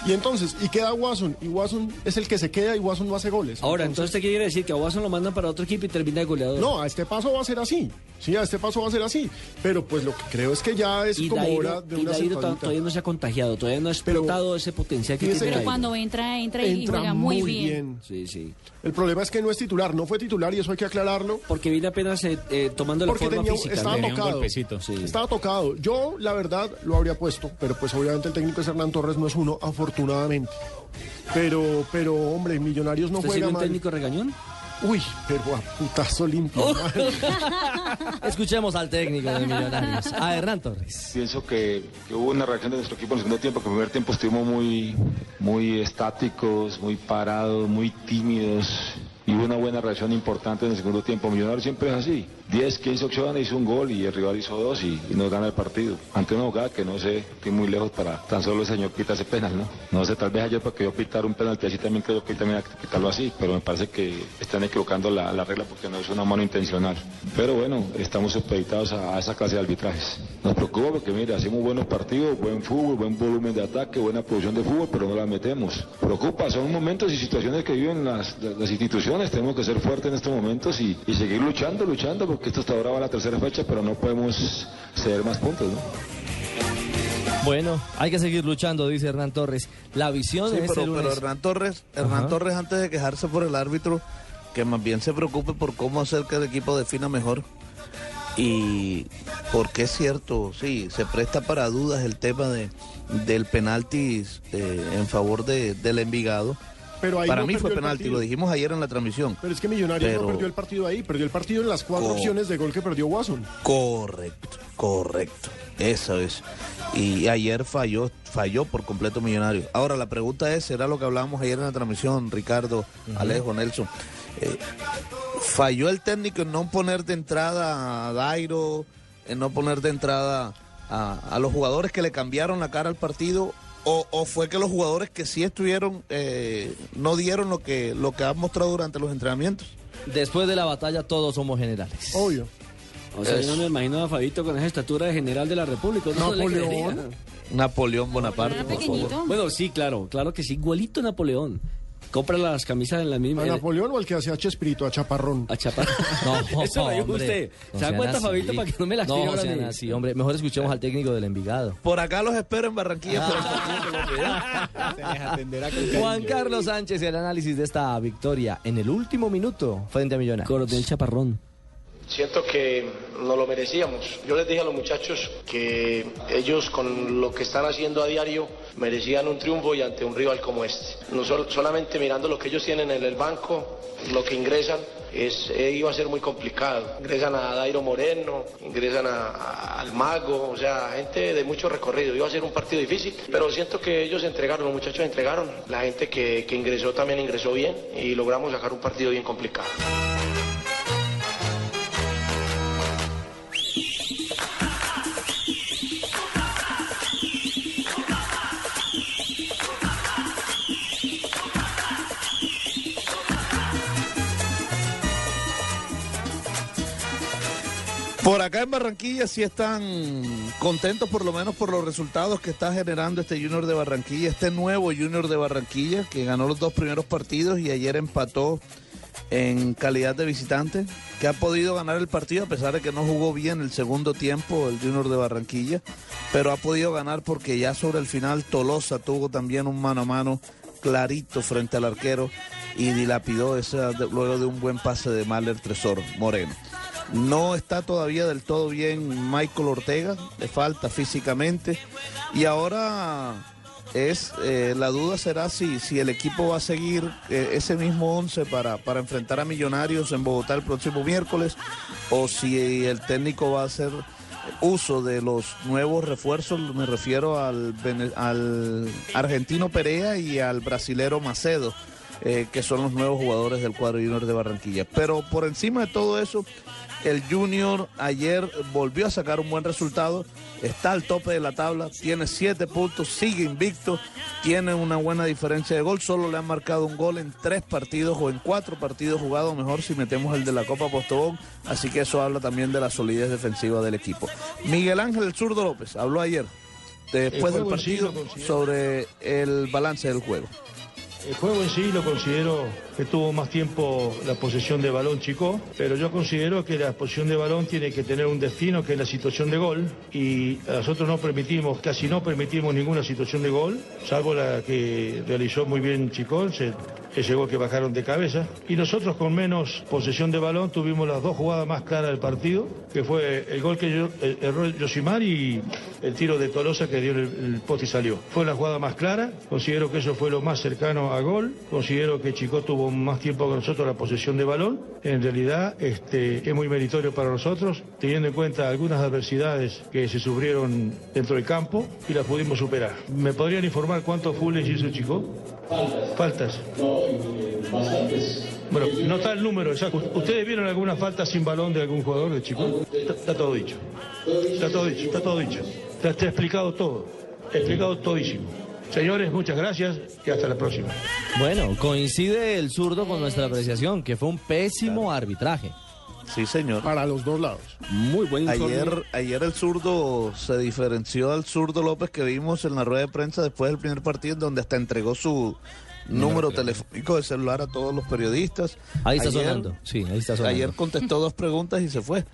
Y entonces, y queda Watson, y Watson es el que se queda y Watson no hace goles. Ahora, entonces, ¿qué quiere decir? Que a Watson lo mandan para otro equipo y termina de goleador. No, a este paso va a ser así. Sí, a este paso va a ser así. Pero pues lo que creo es que ya es y como Dairo, hora de y una Dairo todavía no se ha contagiado, todavía no ha explotado ese potencial que tiene Dairo. Cuando entra, entra y Entra juega muy, bien. bien. Sí, sí. El problema es que no es titular, no fue titular y eso hay que aclararlo. Porque viene apenas eh, eh, tomando la Porque forma tenía- física. estaba tocado. Sí. Estaba tocado. Yo, la verdad, lo habría puesto, pero pues obviamente el técnico es Hernán Torres, no es uno, afortunadamente. Pero, pero, hombre, Millonarios no ¿Usted juega sigue un mal. técnico regañón? Uy, pero a putazo limpio. Escuchemos al técnico de Millonarios, a Hernán Torres. Pienso que, que hubo una reacción de nuestro equipo en el segundo tiempo, que en el primer tiempo estuvimos muy, muy estáticos, muy parados, muy tímidos. Y hubo una buena reacción importante en el segundo tiempo. Millonarios siempre es así. 10, 15 opciones, hizo un gol y el rival hizo dos y, y nos gana el partido. Ante una jugada que no sé, estoy muy lejos para tan solo el señor quita ese penal, ¿no? No sé, tal vez ayer porque yo pitar un penalti así también creo que él también que quitarlo así, pero me parece que están equivocando la, la regla porque no es una mano intencional. Pero bueno, estamos supeditados a, esa clase de arbitrajes. Nos preocupa porque, mire, hacemos buenos partidos, buen fútbol, buen volumen de ataque, buena producción de fútbol, pero no la metemos. Preocupa, son momentos y situaciones que viven las, las instituciones. Tenemos que ser fuertes en estos momentos y, y seguir luchando, luchando, porque esto hasta ahora va a la tercera fecha, pero no podemos ceder más puntos, ¿no? Bueno, hay que seguir luchando, dice Hernán Torres. La visión Sí, de este pero, pero lunes. Hernán Torres, Hernán Ajá. Torres antes de quejarse por el árbitro, que más bien se preocupe por cómo hacer que el equipo defina mejor. Y porque es cierto, sí, se presta para dudas el tema de del penalti eh, en favor de, del Envigado. Pero ahí para no mí fue penalti, lo dijimos ayer en la transmisión. Pero es que Millonarios no Pero- perdió el partido ahí, perdió el partido en las cuatro opciones de gol que perdió Watson. Correcto, correcto. Eso es. Y ayer falló, falló por completo Millonario. Ahora la pregunta es, ¿será lo que hablábamos ayer en la transmisión, Ricardo, Alejo, Nelson? Eh, ¿Falló el técnico en no poner de entrada a Dairo, en no poner de entrada a, a los jugadores que le cambiaron la cara al partido? O, o fue que los jugadores que sí estuvieron eh, no dieron lo que, lo que han mostrado durante los entrenamientos? Después de la batalla todos somos generales. Obvio. O sea, yo no me imagino a Fabito con esa estatura de general de la República. No Napoleón. Napoleón Bonaparte, por favor. Bueno, sí, claro, claro que sí, igualito Napoleón. Compra las camisas en la misma. ¿A en- Napoleón o al que hacía Chespirito, a Chaparrón? A Chaparrón. No, Eso lo dijo hombre, usted. no ¿Se da cuenta. Fabito, para que no me la No, ahora sean así, hombre. Mejor escuchemos al técnico del Envigado. Por acá los espero en Barranquilla. por el partido Colombia. Juan Carlos Sánchez, el análisis de esta victoria en el último minuto frente a Millonarios. Coronel Chaparrón. Siento que no lo merecíamos. Yo les dije a los muchachos que ellos con lo que están haciendo a diario merecían un triunfo y ante un rival como este. No sol- solamente mirando lo que ellos tienen en el banco, lo que ingresan, es, eh, iba a ser muy complicado. Ingresan a Dairo Moreno, ingresan a- a- al Mago, o sea, gente de mucho recorrido. Iba a ser un partido difícil, pero siento que ellos entregaron, los muchachos entregaron. La gente que, que ingresó también ingresó bien y logramos sacar un partido bien complicado. Por acá en Barranquilla sí están contentos por lo menos por los resultados que está generando este Junior de Barranquilla, este nuevo Junior de Barranquilla que ganó los dos primeros partidos y ayer empató en calidad de visitante, que ha podido ganar el partido a pesar de que no jugó bien el segundo tiempo el Junior de Barranquilla, pero ha podido ganar porque ya sobre el final Tolosa tuvo también un mano a mano clarito frente al arquero y dilapidó ese luego de un buen pase de Mahler Tresor Moreno. No está todavía del todo bien Michael Ortega, le falta físicamente. Y ahora es eh, la duda será si, si el equipo va a seguir eh, ese mismo 11 para, para enfrentar a Millonarios en Bogotá el próximo miércoles o si el técnico va a hacer uso de los nuevos refuerzos, me refiero al, al argentino Perea y al brasilero Macedo. Eh, que son los nuevos jugadores del cuadro junior de Barranquilla. Pero por encima de todo eso, el Junior ayer volvió a sacar un buen resultado, está al tope de la tabla, tiene siete puntos, sigue invicto, tiene una buena diferencia de gol, solo le han marcado un gol en tres partidos o en cuatro partidos jugados, mejor si metemos el de la Copa Postobón, así que eso habla también de la solidez defensiva del equipo. Miguel Ángel El Zurdo López habló ayer, después del partido, sobre el balance del juego. El juego en sí lo considero que tuvo más tiempo la posesión de balón Chico, pero yo considero que la posesión de balón tiene que tener un destino que es la situación de gol y nosotros no permitimos, casi no permitimos ninguna situación de gol, salvo la que realizó muy bien Chico, ese gol que bajaron de cabeza. Y nosotros con menos posesión de balón tuvimos las dos jugadas más claras del partido, que fue el gol que erró Yosimar y el tiro de Tolosa que dio el, el y salió. Fue la jugada más clara, considero que eso fue lo más cercano a gol, considero que Chico tuvo más tiempo que nosotros la posesión de balón, en realidad este, es muy meritorio para nosotros, teniendo en cuenta algunas adversidades que se sufrieron dentro del campo y las pudimos superar. ¿Me podrían informar cuántos fulles hizo Chico? Faltas. Faltas. Bueno, no está el número exacto. ¿Ustedes vieron alguna falta sin balón de algún jugador de Chico? Está, todo dicho. Está todo dicho, está todo dicho. Está, está explicado todo. Explicado todísimo. Señores, muchas gracias y hasta la próxima. Bueno, coincide el zurdo con nuestra apreciación, que fue un pésimo arbitraje. Sí, señor. Para los dos lados. Muy buen Ayer, ayer el zurdo se diferenció al zurdo López que vimos en la rueda de prensa después del primer partido, donde hasta entregó su, número telefónico de celular a todos los periodistas. Ahí está sonando, sí, ahí está sonando. Ayer contestó dos preguntas y se fue.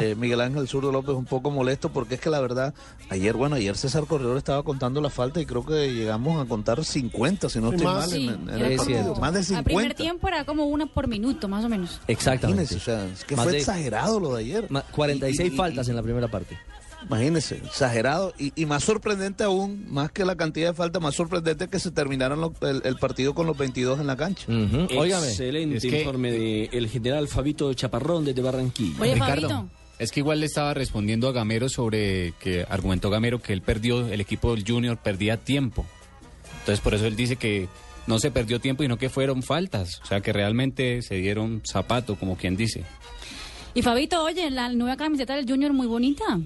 Eh, Miguel Ángel Zurdo López un poco molesto porque es que la verdad, ayer, bueno, ayer César Corredor estaba contando la falta y creo que llegamos a contar 50, si no estoy mal, en, el partido. Más de 50. El primer tiempo era como una por minuto, más o menos. Exactamente. O sea, es que fue exagerado lo de ayer. 46 faltas en la primera parte. Imagínense, exagerado. Y, más sorprendente aún, más que la cantidad de faltas, más sorprendente que se terminaron el, partido con los 22 en la cancha. Excelente informe del el general Fabito Chaparrón desde Barranquilla. Ricardo. Es que igual le estaba respondiendo a Gamero sobre que argumentó Gamero que él perdió, el equipo del Junior perdía tiempo. Entonces por eso él dice que no se perdió tiempo, y no que fueron faltas. O sea que realmente se dieron zapato, como quien dice. Y Fabito, oye, la nueva camiseta del Junior muy bonita.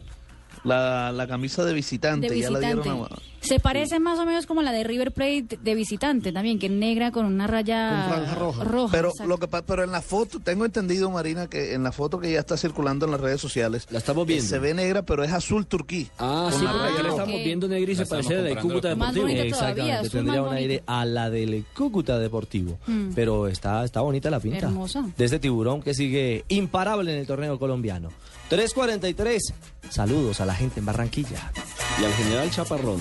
La, la camisa de visitante, ya la dieron Se parece más o menos como la de River Plate de visitante también, que es negra con una raya roja. Pero, lo que, pero en la foto, tengo entendido, Marina, que en la foto que ya está circulando en las redes sociales, la estamos viendo. Se ve negra, pero es azul turquí. Ah, sí, porque la estamos viendo negra y se parece a la de Cúcuta Deportivo. Exactamente, tendría un aire a la del Cúcuta Deportivo. Mm. Pero está, está bonita la pinta. Hermosa. De este tiburón que sigue imparable en el torneo colombiano. 343. Saludos a la gente en Barranquilla. Y al general Chaparrón.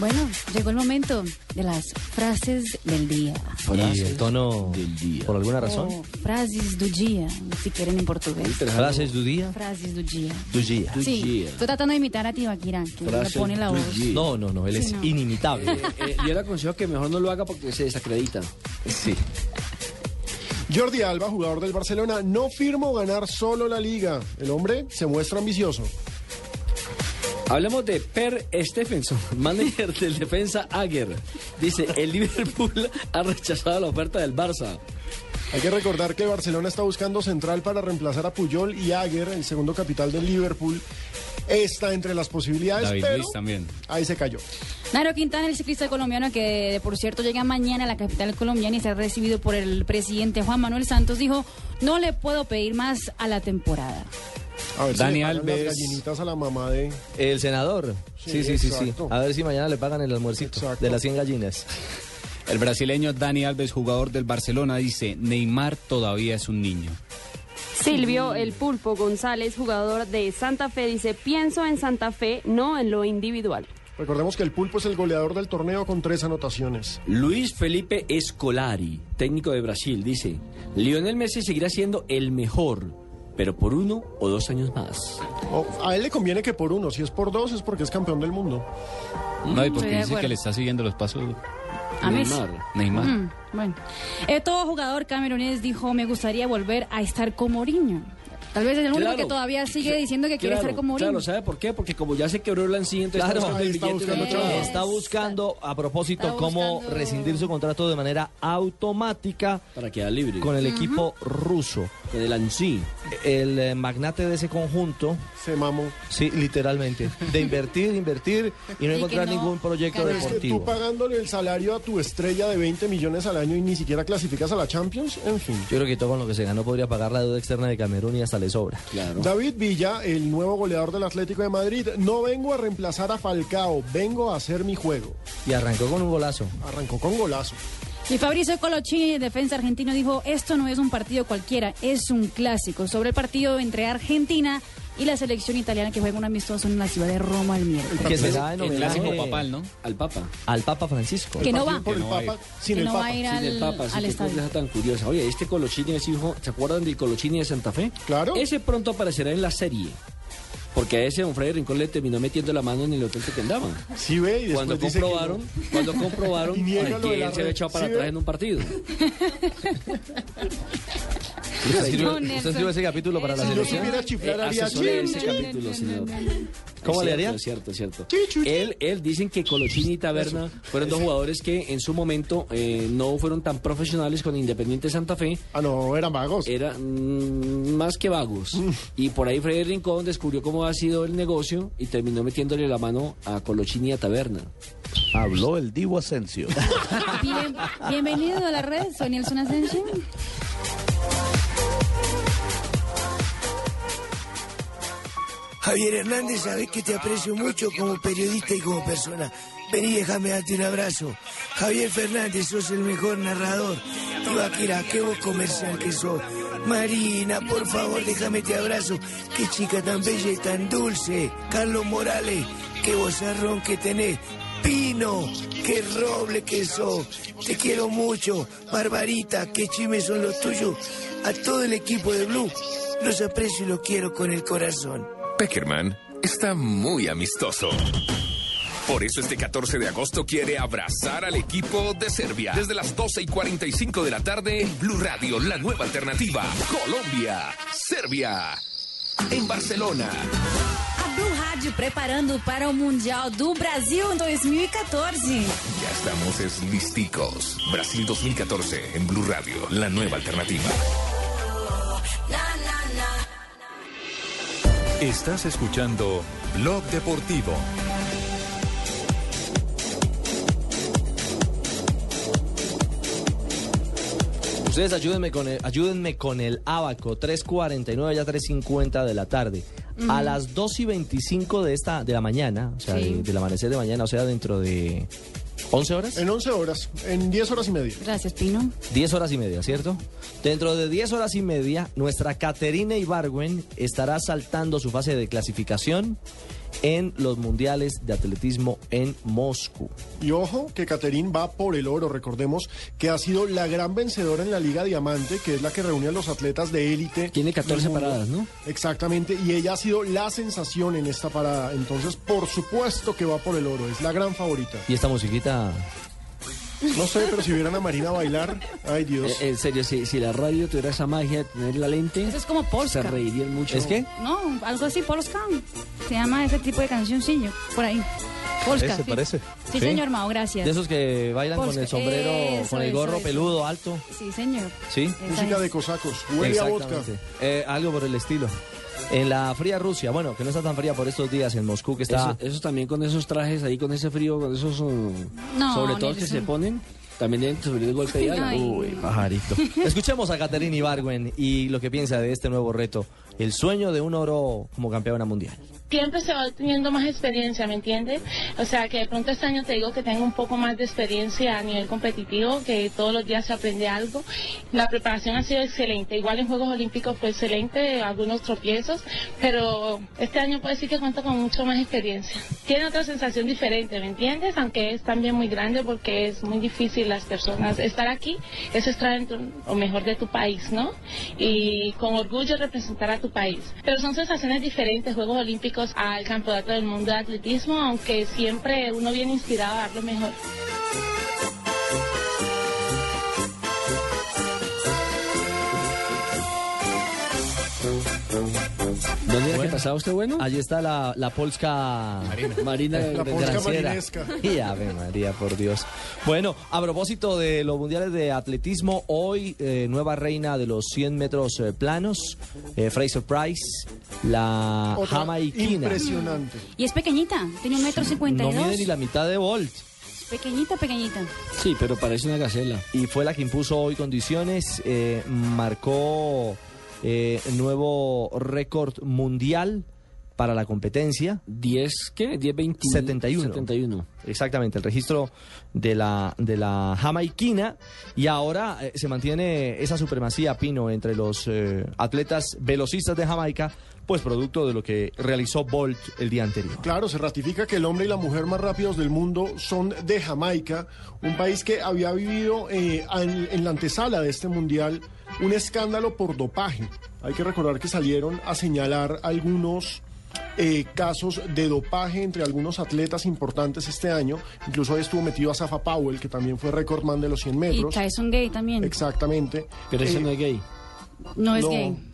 Bueno, llegó el momento de las frases del día. Y el tono del día. ¿Por alguna razón? O frases do dia, si quieren en portugués. ¿Frases du día? Frases do dia. Du día. Sí, estoy tratando de imitar a Tibaquira, que le Frases pone la voz. día. No, no, no, él Sí, es no. inimitable. Eh, eh, yo le aconsejo que mejor no lo haga porque se desacredita. Sí. Jordi Alba, jugador del Barcelona, no firmo ganar solo la liga. El hombre se muestra ambicioso. Hablemos de Per Stephenson, manager del defensa Ager. Dice, el Liverpool ha rechazado la oferta del Barça. Hay que recordar que Barcelona está buscando central para reemplazar a Puyol y Aguer, el segundo capital del Liverpool. Está entre las posibilidades, David pero Luiz también. ahí se cayó. Nairo Quintana, el ciclista colombiano que por cierto llega mañana a la capital colombiana y será recibido por el presidente Juan Manuel Santos, dijo, no le puedo pedir más a la temporada. A ver Dani si le pagan Alves. las gallinitas a la mamá de... El senador. Sí, Sí, sí, sí. A ver si mañana le pagan el almuercito de las 100 gallinas. El brasileño Dani Alves, jugador del Barcelona, dice, Neymar todavía es un niño. Silvio El Pulpo González, jugador de Santa Fe, dice, pienso en Santa Fe, no en lo individual. Recordemos que el Pulpo es el goleador del torneo con tres anotaciones. Luis Felipe Escolari, técnico de Brasil, dice, Lionel Messi seguirá siendo el mejor, pero por uno o dos años más. O- a él le conviene que por uno, si es por dos es porque es campeón del mundo. No, y Mm, porque dice que le está siguiendo los pasos A Messi. Neymar. Mm, bueno, Eh, todo jugador camerunés dijo, me gustaría volver a estar con Mourinho. Tal vez es el único Claro. que todavía sigue diciendo que quiere Claro, estar con Mourinho. Claro, ¿sabe por qué? Porque como ya se quebró el lancillo, entonces Claro, está buscando el está buscando, otro lado. está buscando a propósito Está cómo buscando- rescindir su contrato de manera automática Para quedar libre. con el equipo ruso. Con el eh, magnate de ese conjunto, Se mamó. sí, literalmente, de invertir, invertir y no Y encontrar no ningún proyecto ganar. Es que tú deportivo. pagándole el salario a tu estrella de 20 millones al año y ni siquiera clasificas a la Champions, en fin. Yo creo que todo con lo que se ganó podría pagar la deuda externa de Camerún y hasta le sobra. Claro. David Villa, el nuevo goleador del Atlético de Madrid, no vengo a reemplazar a Falcao, vengo a hacer mi juego. Y arrancó con un golazo. Arrancó con golazo. Y Fabricio Colochini, defensa argentino, dijo, esto no es un partido cualquiera, es un clásico. Sobre el partido entre Argentina y la selección italiana que juega un amistoso en la ciudad de Roma el miércoles. Que será en El clásico papal, ¿no? Al Papa. al Papa Francisco. Que no va. Sin que el no Papa. va a ir Sin al, el Papa, al estadio. cosa tan curiosa. Oye, este Colochini es hijo, ¿se acuerdan del Colochini de Santa Fe? Claro. Ese pronto aparecerá en la serie. Porque a ese don Freddy Rincón le terminó metiendo la mano en el hotel que andaban. Sí, ve, y Cuando dice que comprobaron, no. cuando comprobaron Y que él se había echado para Sí, atrás ve. en un partido. ¿Usted escribió, Nelson. usted escribió ese capítulo para la yo selección? chiflar, Eh, haría asesoré chin, ese chin. capítulo, señor. ¿Cómo le haría? Es cierto, es cierto. Él, él dicen que Colochini y Taberna fueron dos jugadores que en su momento eh, no fueron tan profesionales con Independiente Santa Fe. Ah, no, eran vagos. Eran mm, más que vagos. Y por ahí Freddy Rincón descubrió cómo ha sido el negocio y terminó metiéndole la mano a Colochini y a Taberna. Habló el Divo Asensio. Bien- bienvenido a la red, soy Nelson Asensio. Javier Hernández, sabes que te aprecio mucho como periodista y como persona. Vení, déjame darte un abrazo. Javier Fernández, sos el mejor narrador. Ibaquira, qué vos comercial que sos. Marina, por favor, déjame te abrazo. Qué chica tan bella y tan dulce. Carlos Morales, qué vozarrón que tenés. Pino, qué roble que sos. Te quiero mucho. Barbarita, qué chimes son los tuyos. A todo el equipo de Blue, los aprecio y los quiero con el corazón. Peckerman está muy amistoso. Por eso este 14 de agosto quiere abrazar al equipo de Serbia. Desde las 12 y 45 de la tarde en Blue Radio, la nueva alternativa. Colombia, Serbia, en Barcelona. A Blue Rádio preparando para o Mundial do Brasil em 2014. Ya estamos es listicos. Brasil 2014 en Blue Radio, la nueva alternativa. Estás escuchando Blog Deportivo. Ustedes ayúdenme con el, ayúdenme con el abaco, 3.49 ya 3.50 de la tarde. A Ujú. las 2 y 25 de, esta, de la mañana, o sea, Sí. de- del amanecer de mañana, o sea, dentro de 11 horas. En 11 horas, en 10 horas y media. Gracias, Pino. 10 horas y media, ¿cierto? Dentro de 10 horas y media, nuestra Caterina Ibargüen estará saltando su fase de clasificación en los mundiales de atletismo en Moscú. Y ojo que Caterín va por el oro. Recordemos que ha sido la gran vencedora en la Liga Diamante, que es la que reúne a los atletas de élite. Tiene 14 paradas, ¿no? Exactamente. Y ella ha sido la sensación en esta parada. Entonces, por supuesto que va por el oro. Es la gran favorita. Y esta musiquita no sé, pero si vieran a Marina bailar, ay Dios. Eh, en serio, si, si, la radio tuviera esa magia de tener la lente, eso es como Polska. Se reirían mucho. ¿Es qué? No, algo así, Polska. Se llama ese tipo de cancioncillo, por ahí. Polska. ¿Se parece? Sí, señor Mao, gracias. De esos que bailan con el sombrero, con el gorro peludo alto. Sí, señor. Sí. Música de cosacos. Huele a vodka. Eh, algo por el estilo. En la fría Rusia, bueno, que no está tan fría por estos días en Moscú, que está... Eso, también con esos trajes ahí, con ese frío, con esos... Uh, no, sobre todo que se ponen... También deben sufrir el golpe de ala. Uy, pajarito. Escuchemos a Caterina Ibargüen y lo que piensa de este nuevo reto, el sueño de un oro como campeona mundial siempre se va teniendo más experiencia, ¿me entiendes? O sea, que de pronto este año te digo que tengo un poco más de experiencia a nivel competitivo, que todos los días se aprende algo. La preparación ha sido excelente. Igual en Juegos Olímpicos fue excelente, algunos tropiezos, pero este año puedo decir que cuento con mucho más experiencia. Tiene otra sensación diferente, ¿me entiendes? Aunque es también muy grande porque es muy difícil las personas. Estar aquí es estar dentro lo mejor de tu país, ¿no? Y con orgullo representar a tu país. Pero son sensaciones diferentes, Juegos Olímpicos al Campeonato del Mundo de Atletismo, aunque siempre uno viene inspirado a dar lo mejor. ¿Dónde era que pasaba usted bueno? Allí está la, la polska Marina. Marina la polska marinesca. Y Ave María, por Dios. Bueno, a propósito de los mundiales de atletismo, hoy eh, nueva reina de los 100 metros eh, planos, eh, Fraser Price, la jamaiquina. Impresionante. Y es pequeñita, tiene un metro cincuenta No mide ni la mitad de Volt. Pequeñita, pequeñita. Sí, pero parece una gacela. Y fue la que impuso hoy condiciones, marcó eh, nuevo récord mundial para la competencia. 10, ¿qué? 10, 21. 71. 71. Exactamente, el registro de la, de la jamaiquina. Y ahora eh, se mantiene esa supremacía, Pino, entre los eh, atletas velocistas de Jamaica, pues producto de lo que realizó Bolt el día anterior. Claro, se ratifica que el hombre y la mujer más rápidos del mundo son de Jamaica, un país que había vivido en, en la antesala de este mundial un escándalo por dopaje. Hay que recordar que salieron a señalar algunos eh, casos de dopaje entre algunos atletas importantes este año. Incluso ahí estuvo metido a Zafa Powell, que también fue recordman de los 100 metros. Y Tyson Gay también. Exactamente. Pero ese eh, no es gay. No es gay.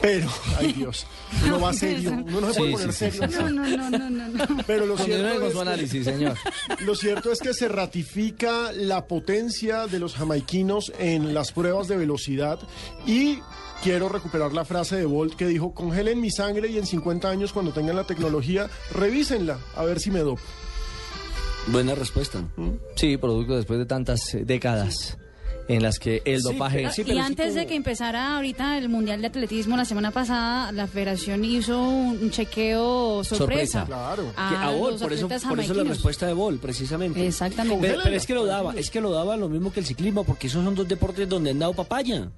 Pero, ay Dios, uno va serio, uno no se puede poner serio. No, no, no, no, no. Pero lo cierto, es su análisis, señor. lo cierto es que se ratifica la potencia de los jamaiquinos en las pruebas de velocidad y quiero recuperar la frase de Bolt que dijo, congelen mi sangre y en 50 años cuando tengan la tecnología, revísenla, a ver si me dopo. Buena respuesta. ¿Mm? Sí, producto después de tantas eh, décadas en las que el dopaje... y antes de que empezara ahorita el Mundial de Atletismo la semana pasada, la federación hizo un chequeo sorpresa. Claro. A, por eso, por eso la respuesta de Bol, precisamente. Exactamente. Pero, es que lo daba, es que lo daba lo mismo que el ciclismo, porque esos son dos deportes donde han dado papaya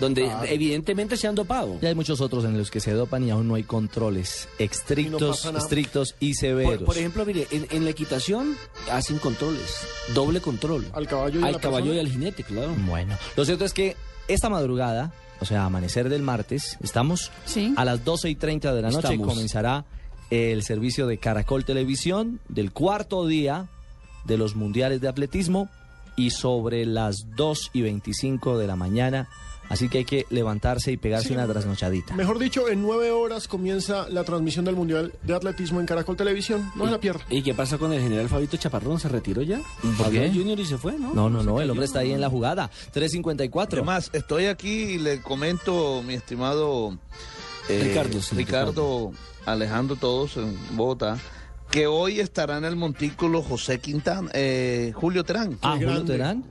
donde evidentemente se han dopado. Y hay muchos otros en los que se dopan y aún no hay controles estrictos, estrictos y severos. Por, ejemplo, mire, en, la equitación hacen controles, doble control. Al caballo y al caballo y al jinete, claro. Bueno, lo cierto es que esta madrugada, o sea, amanecer del martes, estamos a las 12 y 30 de la noche comenzará el servicio de Caracol Televisión del cuarto día de los mundiales de atletismo y sobre las 2 y 25 de la mañana Así que hay que levantarse y pegarse una trasnochadita. Mejor dicho, en nueve horas comienza la transmisión del Mundial de Atletismo en Caracol Televisión. No es la pierda. ¿Y qué pasa con el general Fabito Chaparrón? ¿Se retiró ya? ¿Por qué? Junior y se fue, ¿no? No, no, no. El hombre está ahí en la jugada. 3.54. Además, estoy aquí y le comento, mi estimado eh, Ricardo, Ricardo, Alejandro, todos en Bogotá que hoy estará en el montículo José Quintana, eh, Julio Terán. Ah, Julio Terán.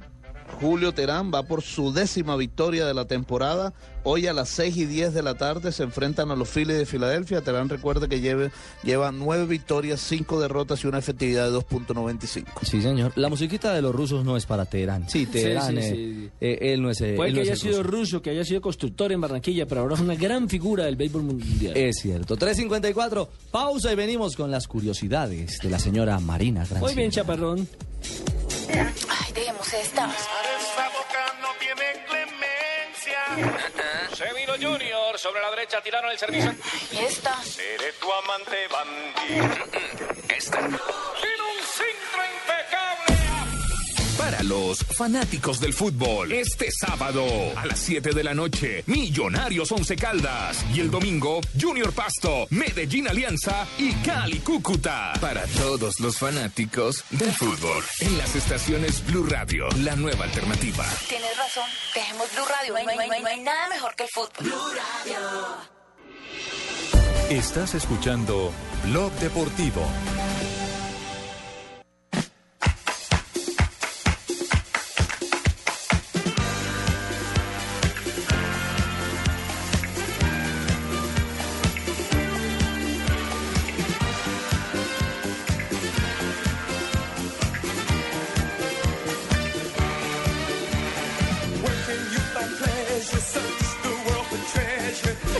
Julio Terán va por su décima victoria de la temporada. Hoy a las 6 y 10 de la tarde se enfrentan a los Phillies de Filadelfia. Terán recuerde que lleve, lleva nueve victorias, cinco derrotas y una efectividad de 2.95. Sí, señor. La musiquita de los rusos no es para Teherán. Sí, Teherán, sí, eh, sí. eh, él no es eh, Puede él que no es haya el sido ruso. ruso, que haya sido constructor en Barranquilla, pero ahora es una gran figura del béisbol mundial. Es cierto. 3.54, pausa y venimos con las curiosidades de la señora Marina Granciera. Muy bien, chaparrón. Ay, dejemos esta. Esa boca no tiene clemencia. Sevino Junior sobre la derecha tiraron el servicio. ¿Y esta? Seré tu amante bandido. Esta. Tiene un impecable. Para los fanáticos del fútbol, este sábado a las 7 de la noche, Millonarios Once Caldas. Y el domingo, Junior Pasto, Medellín Alianza y Cali Cúcuta. Para todos los fanáticos del fútbol. En las estaciones Blue Radio, la nueva alternativa. Tienes razón. Dejemos Blue Radio. No hay, no hay- no nada mejor que el fútbol. Blue Radio. Estás escuchando Blog Deportivo.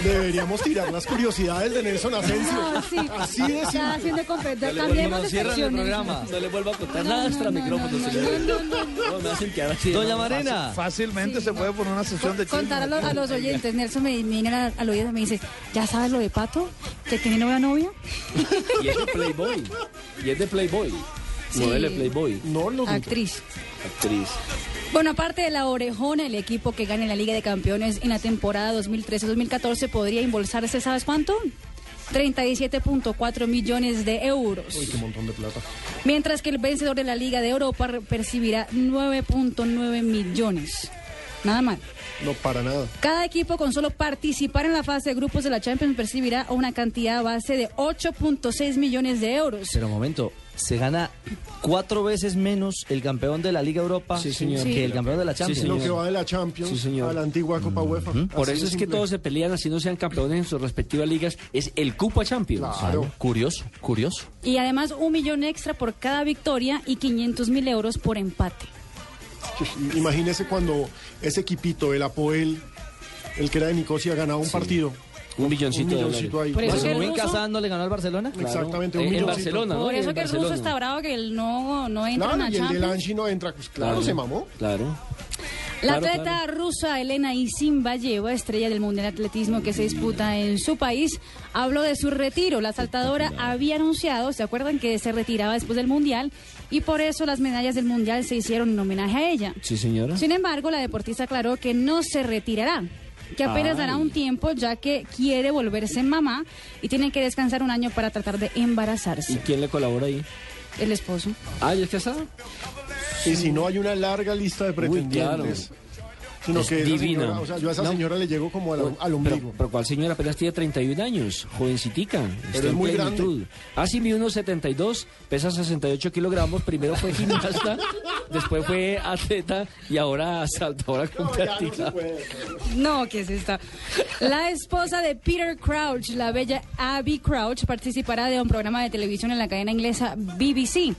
Deberíamos tirar las curiosidades de Nelson Asensio. No, sí. Así de Está simple. haciendo competencia. No vuelvan- de cierran el programa. No le vuelvo a contar nada extra micrófono, señor. No, me hacen quedar así. Doña No, Marina. Fácilmente se puede poner una sesión de Contar a chisme. los, a los oyentes. Nelson me, viene al, al oído y me dice, ¿ya sabes lo de Pato? ¿Que tiene nueva novia? Y es de Playboy. Y es de Playboy. Sí. Modelo de Playboy. No lo Actriz. Actriz. Bueno, aparte de la orejona, el equipo que gane la Liga de Campeones en la temporada 2013-2014 podría embolsarse, ¿sabes cuánto? 37.4 millones de euros. Uy, qué montón de plata. Mientras que el vencedor de la Liga de Europa percibirá 9.9 millones. Nada mal. No, para nada. Cada equipo con solo participar en la fase de grupos de la Champions percibirá una cantidad base de 8.6 millones de euros. Pero un momento, se gana cuatro veces menos el campeón de la Liga Europa Sí, señor. que el campeón de la Champions. Lo que va de la Champions Sí, señor. a la antigua Copa UEFA. Por eso es que simple. todos se pelean así no sean campeones en sus respectivas ligas. Es el cupo a Champions. Claro. Curioso, curioso. Y además un millón extra por cada victoria y 500 mil euros por empate. Imagínese cuando ese equipito, el Apoel, el que era de Nicosia, ganaba un partido. Un milloncito, Un milloncito ahí. Por eso el Rubén ruso- Casando le ganó al Barcelona. Exactamente, un En- en milloncito. Barcelona, ¿no? Por eso que el ruso está bravo que él no, no entra Claro, en y la el del Champions. Anchi no entra. Pues claro, se mamó. Claro. La Claro, atleta rusa Elena Isimbayeva, estrella del Mundial de Atletismo que se disputa en su país, habló de su retiro. La saltadora había anunciado, ¿se acuerdan que se retiraba después del Mundial? Y por eso las medallas del Mundial se hicieron en homenaje a ella. Sí, señora. Sin embargo, la deportista aclaró que no se retirará, que apenas Ay. dará un tiempo ya que quiere volverse mamá y tiene que descansar un año para tratar de ¿Y embarazarse. quién le colabora ahí? El esposo. Ah, ¿y es casada? Y si no hay una larga lista de pretendientes. Sino Es que esa divina. señora, o sea, yo a esa No. señora le llego como al, al Pero, ombligo. pero ¿cuál señora apenas tiene 31 años? Jovencitica. Está es muy plenitud. Ah, sí, mide unos 72, pesa 68 kilogramos. Primero fue gimnasta, después fue atleta y ahora saltadora competitiva. No, ¿qué es esta? La esposa de Peter Crouch, la bella Abby Crouch, participará de un programa de televisión en la cadena inglesa BBC.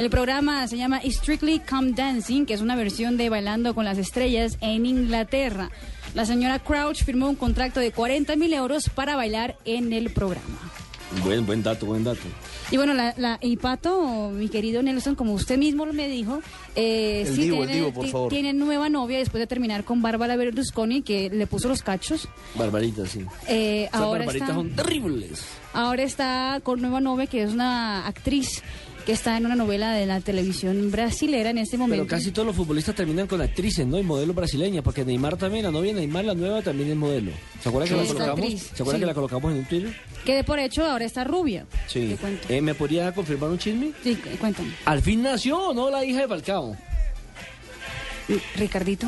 El programa se llama Strictly Come Dancing, que es una versión de Bailando con las Estrellas en Inglaterra. La señora Crouch firmó un contrato de 40 mil euros para bailar en el programa. Buen, buen dato, buen dato. Y bueno, la, la, y Pato, mi querido Nelson, como usted mismo me dijo, eh, sí Divo, tiene, Divo, por ti- favor. tiene nueva novia después de terminar con Bárbara Berlusconi, que le puso los cachos. Barbarita, sí. Eh, ahora, barbaritas está, son terribles. ahora está con nueva novia, que es una actriz que está en una novela de la televisión brasilera en este momento. Pero casi todos los futbolistas terminan con actrices, ¿no? Y modelo brasileña, porque Neymar también, la novia Neymar, la nueva, también es modelo. ¿Se acuerdan que la colocamos? actriz, ¿Se acuerdan sí. que la colocamos en un Twitter? Que de por hecho ahora está rubia. Sí. Te cuento. Eh, ¿Me podría confirmar un chisme? Sí, cu- cuéntame. ¿Al fin nació o no la hija de Falcao? Ricardito.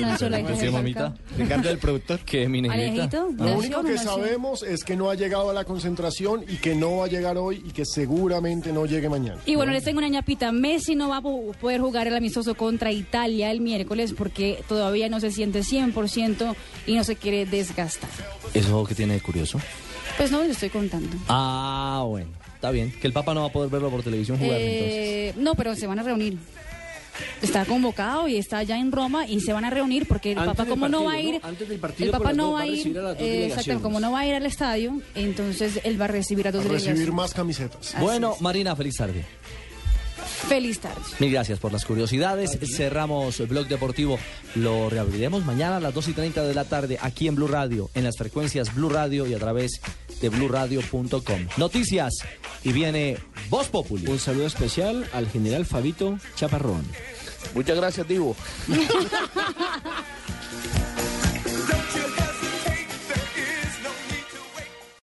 nació la hija de mamita? Ricardo, el productor. Que mi negrita. Alejito, Lo nació, único que nació. sabemos es que no ha llegado a la concentración y que no va a llegar hoy y que seguramente no llegue mañana. Y bueno, les tengo una ñapita. Messi no va a po- poder jugar el amistoso contra Italia el miércoles porque todavía no se siente 100% y no se quiere desgastar. ¿Eso qué tiene de curioso? Pues no, le estoy contando. Ah, bueno. Está bien. Que el Papa no va a poder verlo por televisión jugar entonces. Eh, no, pero se van a reunir. Está convocado y está ya en Roma y se van a reunir porque el Antes Papa como no va a ir, ¿no? Antes del partido el Papa las no va a ir, a eh, exacto, como no va a ir al estadio, entonces él va a recibir a dos A recibir delegaciones. más camisetas. Bueno, Marina, feliz tarde. Feliz tarde. Mil gracias por las curiosidades. Cerramos el blog deportivo. Lo reabriremos mañana a las 2 y 30 de la tarde aquí en Blue Radio, en las frecuencias Blue Radio y a través de bluradio.com. Noticias y viene Voz Populi. Un saludo especial al general Fabito Chaparrón. Muchas gracias, Divo.